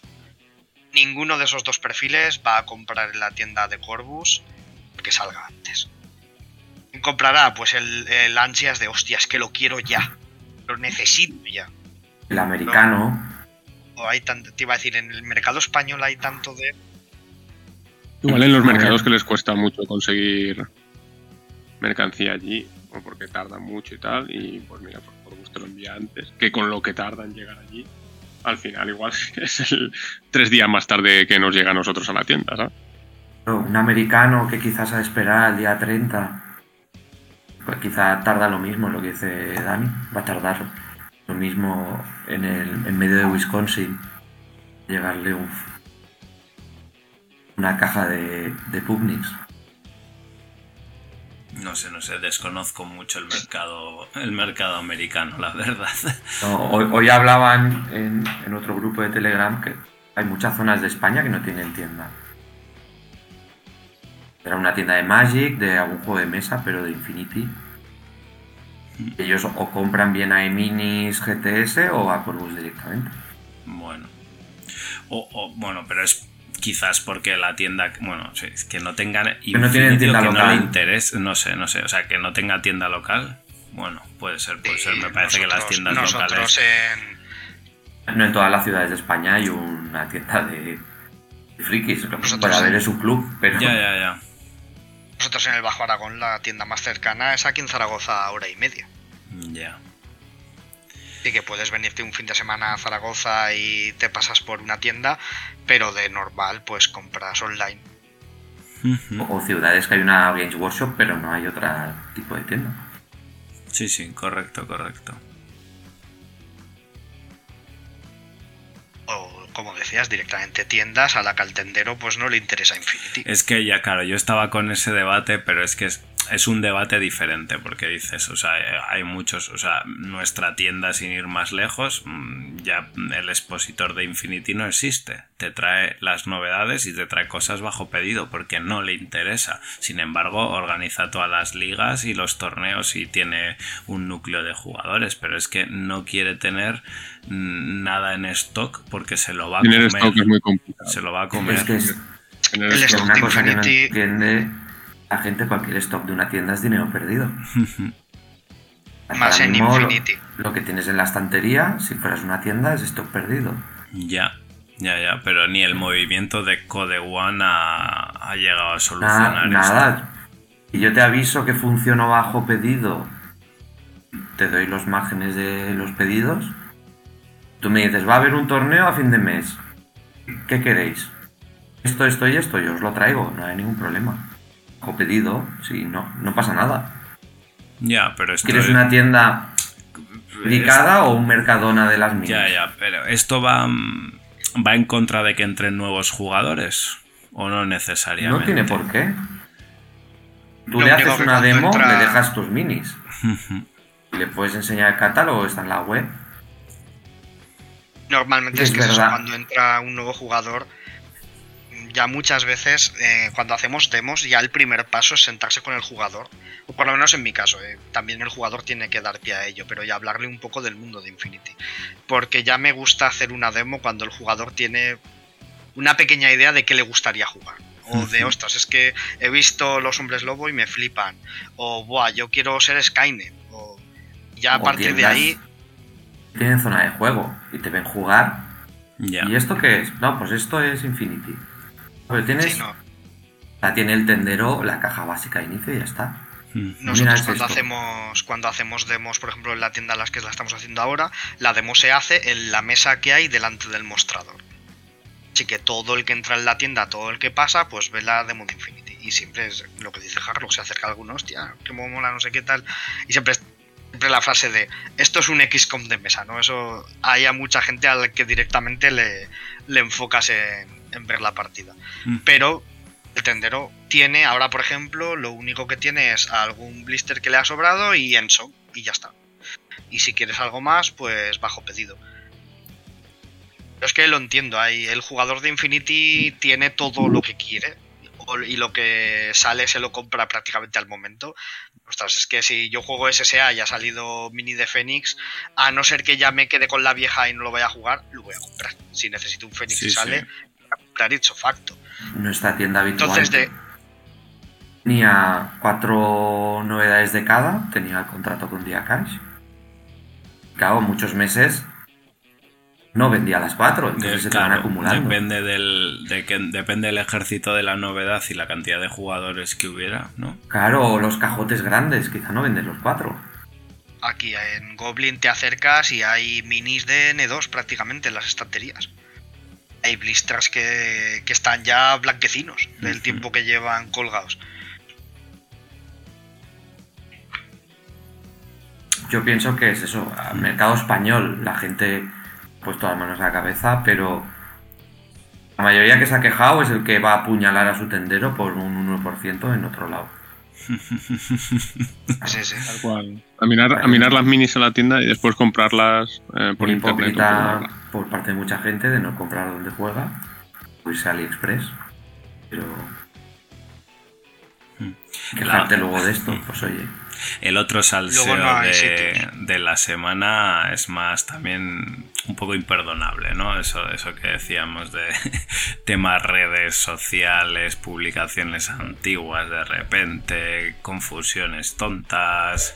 Ninguno de esos dos perfiles va a comprar en la tienda de Corbus que salga antes. ¿Quién comprará? Pues el, el ansias de hostias, que lo quiero ya. Lo necesito ya. El americano, O hay tan- te iba a decir, en el mercado español hay tanto de. Igual en los mercados que les cuesta mucho conseguir mercancía allí, o porque tardan mucho y tal, y pues mira, pues por gusto lo envía antes, que con lo que tardan llegar allí, al final igual es el tres días más tarde que nos llega a nosotros a la tienda, ¿sabes? Un americano que quizás a esperar al día 30, pues quizá tarda lo mismo, lo que dice Dani, va a tardar lo mismo en, el, en medio de Wisconsin, llegarle un, una caja de, de Pugnix. No sé, no sé, desconozco mucho el mercado, el mercado americano, la verdad. No, hoy, hoy, hablaban en, en, otro grupo de Telegram que hay muchas zonas de España que no tienen tienda. Era una tienda de Magic, de algún juego de mesa, pero de Infinity. Ellos o compran bien a Eminis GTS o a Corvus directamente. Bueno. O, o, bueno, pero es quizás porque la tienda, bueno, que no tengan que no tienen tienda que local. no le interese, no sé, no sé, o sea, que no tenga tienda local. Bueno, puede ser, puede ser. Me parece que las tiendas nosotros locales. En... No en todas las ciudades de España hay una tienda de frikis. Lo que haber en- es un club, pero Ya, ya, ya. Nosotros en el Bajo Aragón, la tienda más cercana es aquí en Zaragoza a hora y media. Ya. Que puedes venirte un fin de semana a Zaragoza y te pasas por una tienda, pero de normal pues compras online. O ciudades que hay una Games Workshop, pero no hay otro tipo de tienda. Sí, sí, correcto, correcto. O como decías, directamente tiendas a la que al tendero pues no le interesa Infinity. Es que ya, claro, yo estaba con ese debate, pero es que es, es un debate diferente, porque dices, o sea, hay muchos, o sea, nuestra tienda sin ir más lejos, mm, ya el expositor de Infinity no existe. Te trae las novedades y te trae cosas bajo pedido, porque no le interesa. Sin embargo, organiza todas las ligas y los torneos y tiene un núcleo de jugadores, pero es que no quiere tener mm, nada en stock porque se lo va a comer. stock es muy complicado. Se lo va a comer. Es que es, Tener El stock- una cosa que no Infinity- entiende la gente. Cualquier stock de una tienda es dinero perdido. Más en lo- Infinity. Lo que tienes en la estantería, si fueras una tienda, es stock perdido. Ya, ya, ya, pero ni el movimiento de Code One ha, ha llegado a solucionar Nada, esto. nada. Y yo te aviso que funcionó bajo pedido. Te doy los márgenes de los pedidos. Tú me dices, va a haber un torneo a fin de mes. ¿Qué queréis? Esto, esto y esto, yo os lo traigo, no hay ningún problema. Bajo pedido, sí, no, no pasa nada. Ya, pero esto ¿Quieres es- una tienda dedicada o un mercadona de las mías? Ya, ya, pero esto va, mm, va en contra de que entren nuevos jugadores o no necesariamente. No tiene por qué. Tú Lo le haces una demo, entra- le dejas tus minis. Y le puedes enseñar el catálogo, está en la web. Normalmente Es es que eso, cuando entra un nuevo jugador, ya muchas veces eh, cuando hacemos demos, ya el primer paso es sentarse con el jugador. O por lo menos en mi caso, eh, también el jugador tiene que dar pie a ello, pero ya hablarle un poco del mundo de Infinity. Porque ya me gusta hacer una demo cuando el jugador tiene una pequeña idea de qué le gustaría jugar. O de, ostras, es que he visto los hombres lobo y me flipan. O, buah, yo quiero ser Skynet. O ya a O partir de ahí, Tienen zona de juego y te ven jugar. ¿Y esto qué es? No, pues esto es Infinity. Pues tienes, sí, no, la tiene el tendero, la caja básica de inicio y ya está. Mm. Nosotros cuando hacemos cuando hacemos demos, por ejemplo, en la tienda en las que la estamos haciendo ahora, la demo se hace en la mesa que hay delante del mostrador. Así que todo el que entra en la tienda, todo el que pasa, pues ve la demo de Infinity. Y siempre es lo que dice Harlock, se acerca alguno, hostia, que mola, no sé qué tal. Y siempre, siempre la frase de, esto es un XCOM de mesa, ¿no? Eso hay a mucha gente al que directamente le, le enfocas en, en ver la partida Mm. pero el tendero tiene, ahora por ejemplo, lo único que tiene es algún blister que le ha sobrado y Enso, y ya está. Y si quieres algo más, pues bajo pedido. Pero es que lo entiendo, hay, el jugador de Infinity tiene todo lo que quiere y lo que sale se lo compra prácticamente al momento. Ostras, es que si yo juego SSA y ha salido Mini de Fénix, a no ser que ya me quede con la vieja y no lo vaya a jugar, lo voy a comprar. Si necesito un Fénix Sí, y sale, sí. Ipso facto. Nuestra tienda habitual Entonces, de, tenía cuatro novedades de cada, tenía el contrato con Dia Cash. Claro, muchos meses no vendía las cuatro, entonces se te van Claro, acumulando. depende del, de que, depende del ejército de la novedad y la cantidad de jugadores que hubiera, ¿no? Claro, o los cajotes grandes, quizá no vendes los cuatro. Aquí en Goblin te acercas y hay minis de N2 prácticamente en las estanterías. Hay blisters que, que están ya blanquecinos del tiempo que llevan colgados. Yo pienso que es eso, al mercado español, la gente ha puesto las manos a la cabeza, pero la mayoría que se ha quejado es el que va a apuñalar a su tendero por un 1% en otro lado. Sí, sí. Tal cual. A mirar, a mirar las minis en la tienda y después comprarlas eh, por internet. o por parte de mucha gente de no comprar donde juega, o irse a AliExpress, pero Hmm. quejarte La- luego de esto, pues oye, El otro salseo no de, de la semana es más también un poco imperdonable, ¿no? Eso, eso que decíamos de temas redes sociales, publicaciones antiguas de repente, confusiones tontas,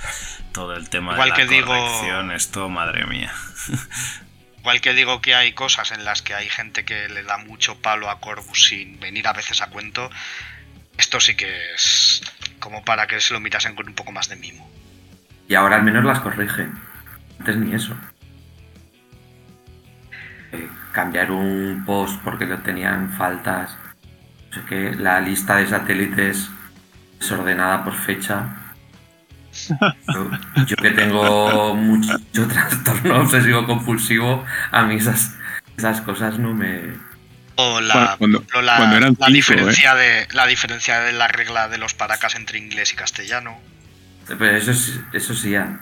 todo el tema Igual de la que digo- corrección, esto, madre mía. Igual que digo que hay cosas en las que hay gente que le da mucho palo a Corvus sin venir a veces a cuento, esto sí que es como para que se lo mirasen con un poco más de mimo. y ahora al menos las corrigen, antes ni eso. Eh, cambiar un post porque lo tenían faltas, la lista de satélites desordenada por fecha. Yo, yo que tengo mucho trastorno obsesivo compulsivo, a mí esas, esas cosas no me... O la, Cuando- la, cuando eran la cinco, diferencia de la diferencia de la regla de los paracas entre inglés y castellano. Pero eso, es- eso sí, ya.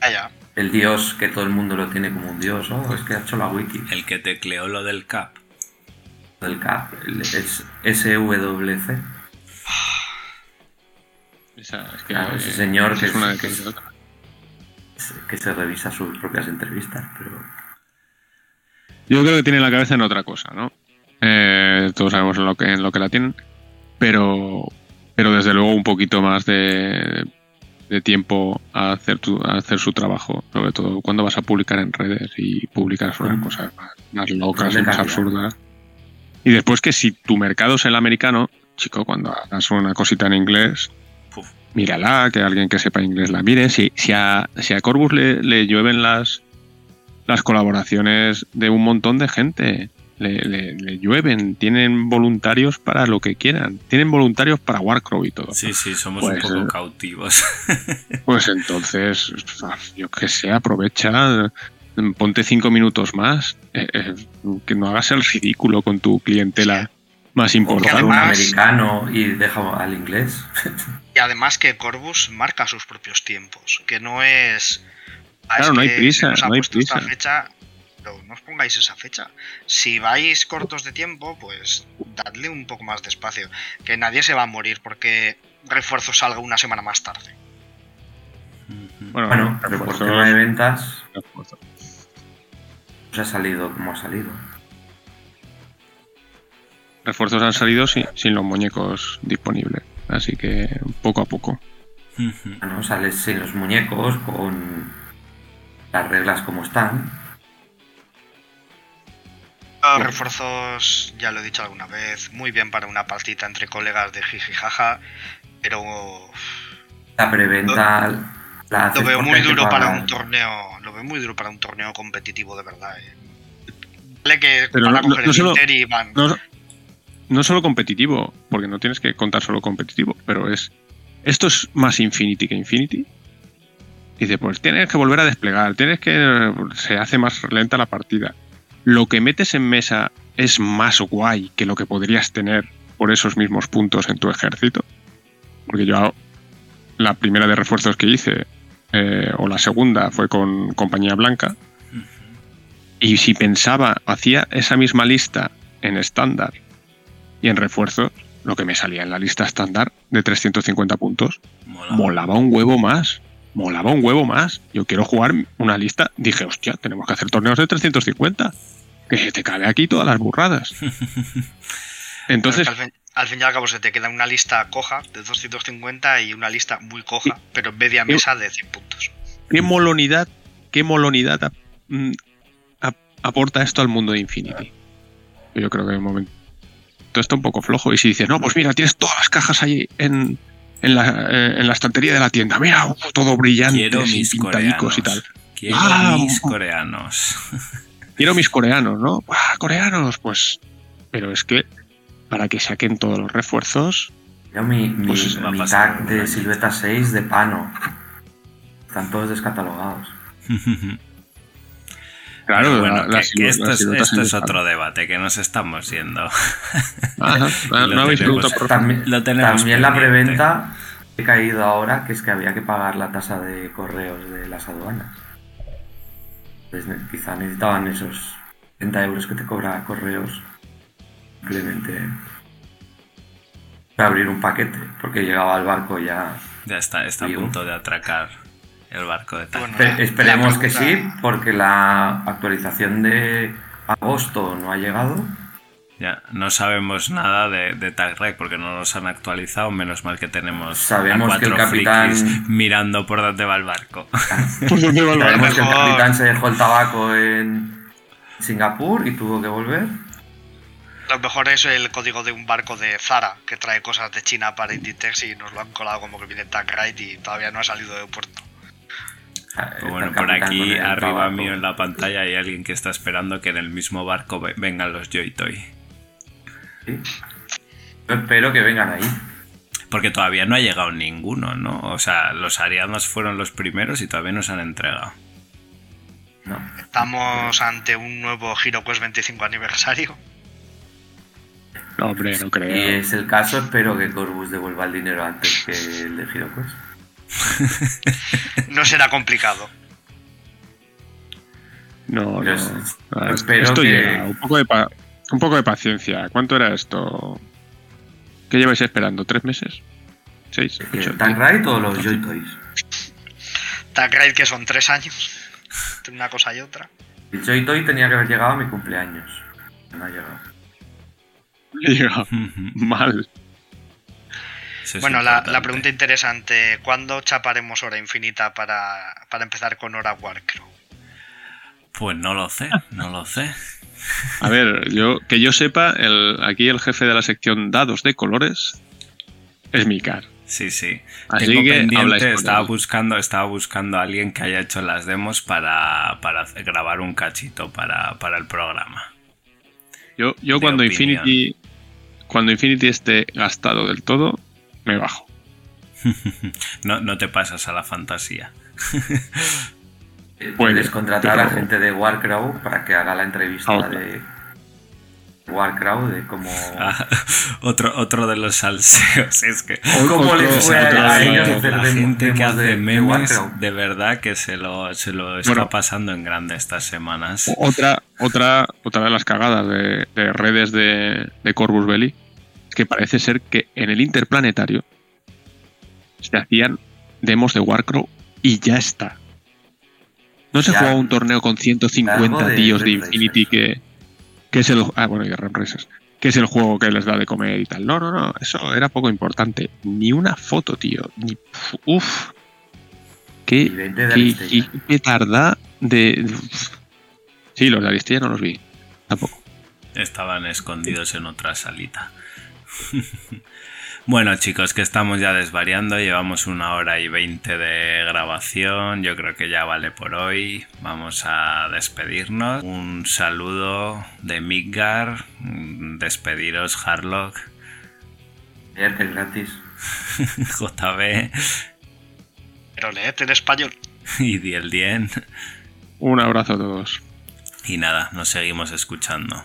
Ah, ya. el dios que todo el mundo lo tiene como un dios, oh, es que ha hecho la wiki El que tecleó lo del CAP. del CAP, el- es SWC. Esa- es que, Claro, ese señor que es una se revisa sus propias entrevistas, pero Yo creo que tiene la cabeza en otra cosa, ¿no? Eh, todos sabemos en lo que, en lo que la tienen, pero, pero desde luego un poquito más de, de tiempo a hacer, tu, a hacer su trabajo, sobre todo cuando vas a publicar en redes y publicas una Mm. cosa más, más locas y más absurdas. Y después que si tu mercado es el americano, chico, cuando hagas una cosita en inglés. Mírala, que alguien que sepa inglés la mire. Si, si, a, si a Corbus le, le llueven las, las colaboraciones de un montón de gente, le, le- le llueven, tienen voluntarios para lo que quieran, tienen voluntarios para Warcrow y todo. Sí, sí, somos Pues, un poco eh, cautivos. Pues entonces, yo que sé, aprovecha, ponte cinco minutos más, eh, eh, que no hagas el ridículo con tu clientela más o importante. un además- americano y deja al inglés. Y además que Corvus marca sus propios tiempos, que no es... "Ah, Claro, es no hay prisa, se nos ha no hay esta prisa. fecha, pero no os pongáis esa fecha. Si vais cortos de tiempo, pues dadle un poco más de espacio. Que nadie se va a morir porque refuerzo salga una semana más tarde. Bueno, refuerzos- tema de ventas, refuerzos. pues ha salido como ha salido. refuerzos han salido sin, sin los muñecos disponibles, así que poco a poco. Bueno, sales sin los muñecos, con las reglas como están. Los Bueno. refuerzos, ya lo he dicho alguna vez, muy bien para una partita entre colegas de jiji jaja, pero La preventa la lo veo muy duro para un torneo, lo veo muy duro para un torneo competitivo de verdad. eh. Vale que Pero van a no- coger no el solo- Inter y van. No, no solo competitivo, porque no tienes que contar solo competitivo, pero es. Esto es más Infinity que Infinity. Y dice, pues tienes que volver a desplegar, tienes que. Se hace más lenta la partida. Lo que metes en mesa es más guay que lo que podrías tener por esos mismos puntos en tu ejército. Porque yo. La primera de refuerzos que hice, eh, o la segunda, fue con Compañía Blanca. Y si pensaba, hacía esa misma lista en estándar y en refuerzos, lo que me salía en la lista estándar de 350 puntos, Mola. molaba un huevo más. Molaba un huevo más. Yo quiero jugar una lista. Dije, hostia, tenemos que hacer torneos de 350. Que te cabe aquí todas las burradas. Entonces, al, fin, al fin y al cabo se te queda una lista coja de 250 y una lista muy coja, pero media mesa de 100 puntos. qué molonidad, qué molonidad mm, ap- aporta esto al mundo de Infinity? Yo creo que de momento está un poco flojo. Y si dices, no, pues mira, tienes todas las cajas ahí en, en, la, eh, en la estantería de la tienda, mira, todo brillante, Quiero y mis pintadicos y tal. Quiero Ah, mis coreanos. Quiero mis coreanos, ¿no? ¡Ah, coreanos! Pues. Pero es que para que saquen todos los refuerzos. Yo mi, mi, Pues mi tag de año. silueta 6 de pano. Están todos descatalogados. Claro, bueno, la- que- las que silu- esto, las es, esto otro debate que nos estamos yendo. Ajá, Lo no habéis tenemos. preguntado por- También, Lo tenemos también la preventa he caído ahora, que es que había que pagar la tasa de correos de las aduanas. Pues ne- quizá necesitaban esos 30 euros que te cobra correos simplemente para abrir un paquete, porque llegaba al barco ya. Ya está, está a punto de atracar el barco de tal. Bueno, esperemos que sí, porque la actualización de agosto no ha llegado. Ya, no sabemos nada de, de Tag porque no nos han actualizado. Menos mal que tenemos Sabemos a que el capitán- mirando por dónde va el barco. ¿Por dónde va el barco? Sabemos que el capitán se dejó el tabaco en Singapur y tuvo que volver. Lo mejor es el código de un barco de Zara que trae cosas de China para Inditex y nos lo han colado como que viene Tag Ride y todavía no ha salido de puerto. Está bueno, por aquí arriba tabaco. mío en la pantalla hay alguien que está esperando que en el mismo barco ve- vengan los Joy Toy. Sí. Yo espero que vengan ahí. Porque todavía no ha llegado ninguno, ¿no? O sea, los Ariadnas fueron los primeros y todavía no se han entregado. No. Estamos ante un nuevo HeroQuest 25 aniversario. No, hombre, no Si creo. es el caso, espero que Corbus devuelva el dinero antes que el de HeroQuest. No será complicado. No, no. es- Ah, espero esto que- llega. Un poco, de pa- un poco de paciencia. ¿Cuánto era esto? ¿Qué lleváis esperando? ¿Tres meses? ¿Seis? ¿Ocho? ¿Tan right o los Joy Toys? Tag Ride que son tres años. Entre una cosa y otra. El Joy Toy tenía que haber llegado a mi cumpleaños. No ha llegado. Llega mal. Bueno, la, pregunta interesante, ¿cuándo chaparemos hora infinita para, para empezar con hora Warcraft? Pues no lo sé, no lo sé. A ver, yo que yo sepa, el, aquí el jefe de la sección dados de colores es Mikar. Sí, sí. Así Tengo que pendiente, estaba buscando, estaba buscando a alguien que haya hecho las demos para, para grabar un cachito para, para el programa. Yo, yo cuando opinión. Infinity cuando Infinity esté gastado del todo, me bajo. No, no te pasas a la fantasía. Eh, Puede, Puedes contratar a gente de Warcraft para que haga la entrevista de Warcraft, de cómo, Ah, otro, otro de los salseos. Es que cómo fue a, a ellos la hacer gente que hace de, de memes, de verdad que se lo, se lo está Bueno. pasando en grande estas semanas. Otra, otra, otra de las cagadas de, de redes de, de Corvus Belli que parece ser que en el interplanetario se hacían demos de Warcraft y ya está. No se Ya. jugaba un torneo con 150 Algo de tíos de Infinity que, que es el ah bueno y que es el juego que les da de comer y tal. No, no, no, eso era poco importante. Ni una foto, tío. Ni uf. Qué, Y 20 de qué, Aristella. qué- qué tarda de. Sí, los de Aristella no los vi. Tampoco. Estaban escondidos en otra salita. bueno, chicos, que estamos ya desvariando. Llevamos una hora y veinte de grabación. Yo creo que ya vale por hoy. Vamos a despedirnos. Un saludo de Midgar. Despediros, Harlock, es gratis. JB Pero leed en español. y Diel Dien. Un abrazo a todos. Y nada, nos seguimos escuchando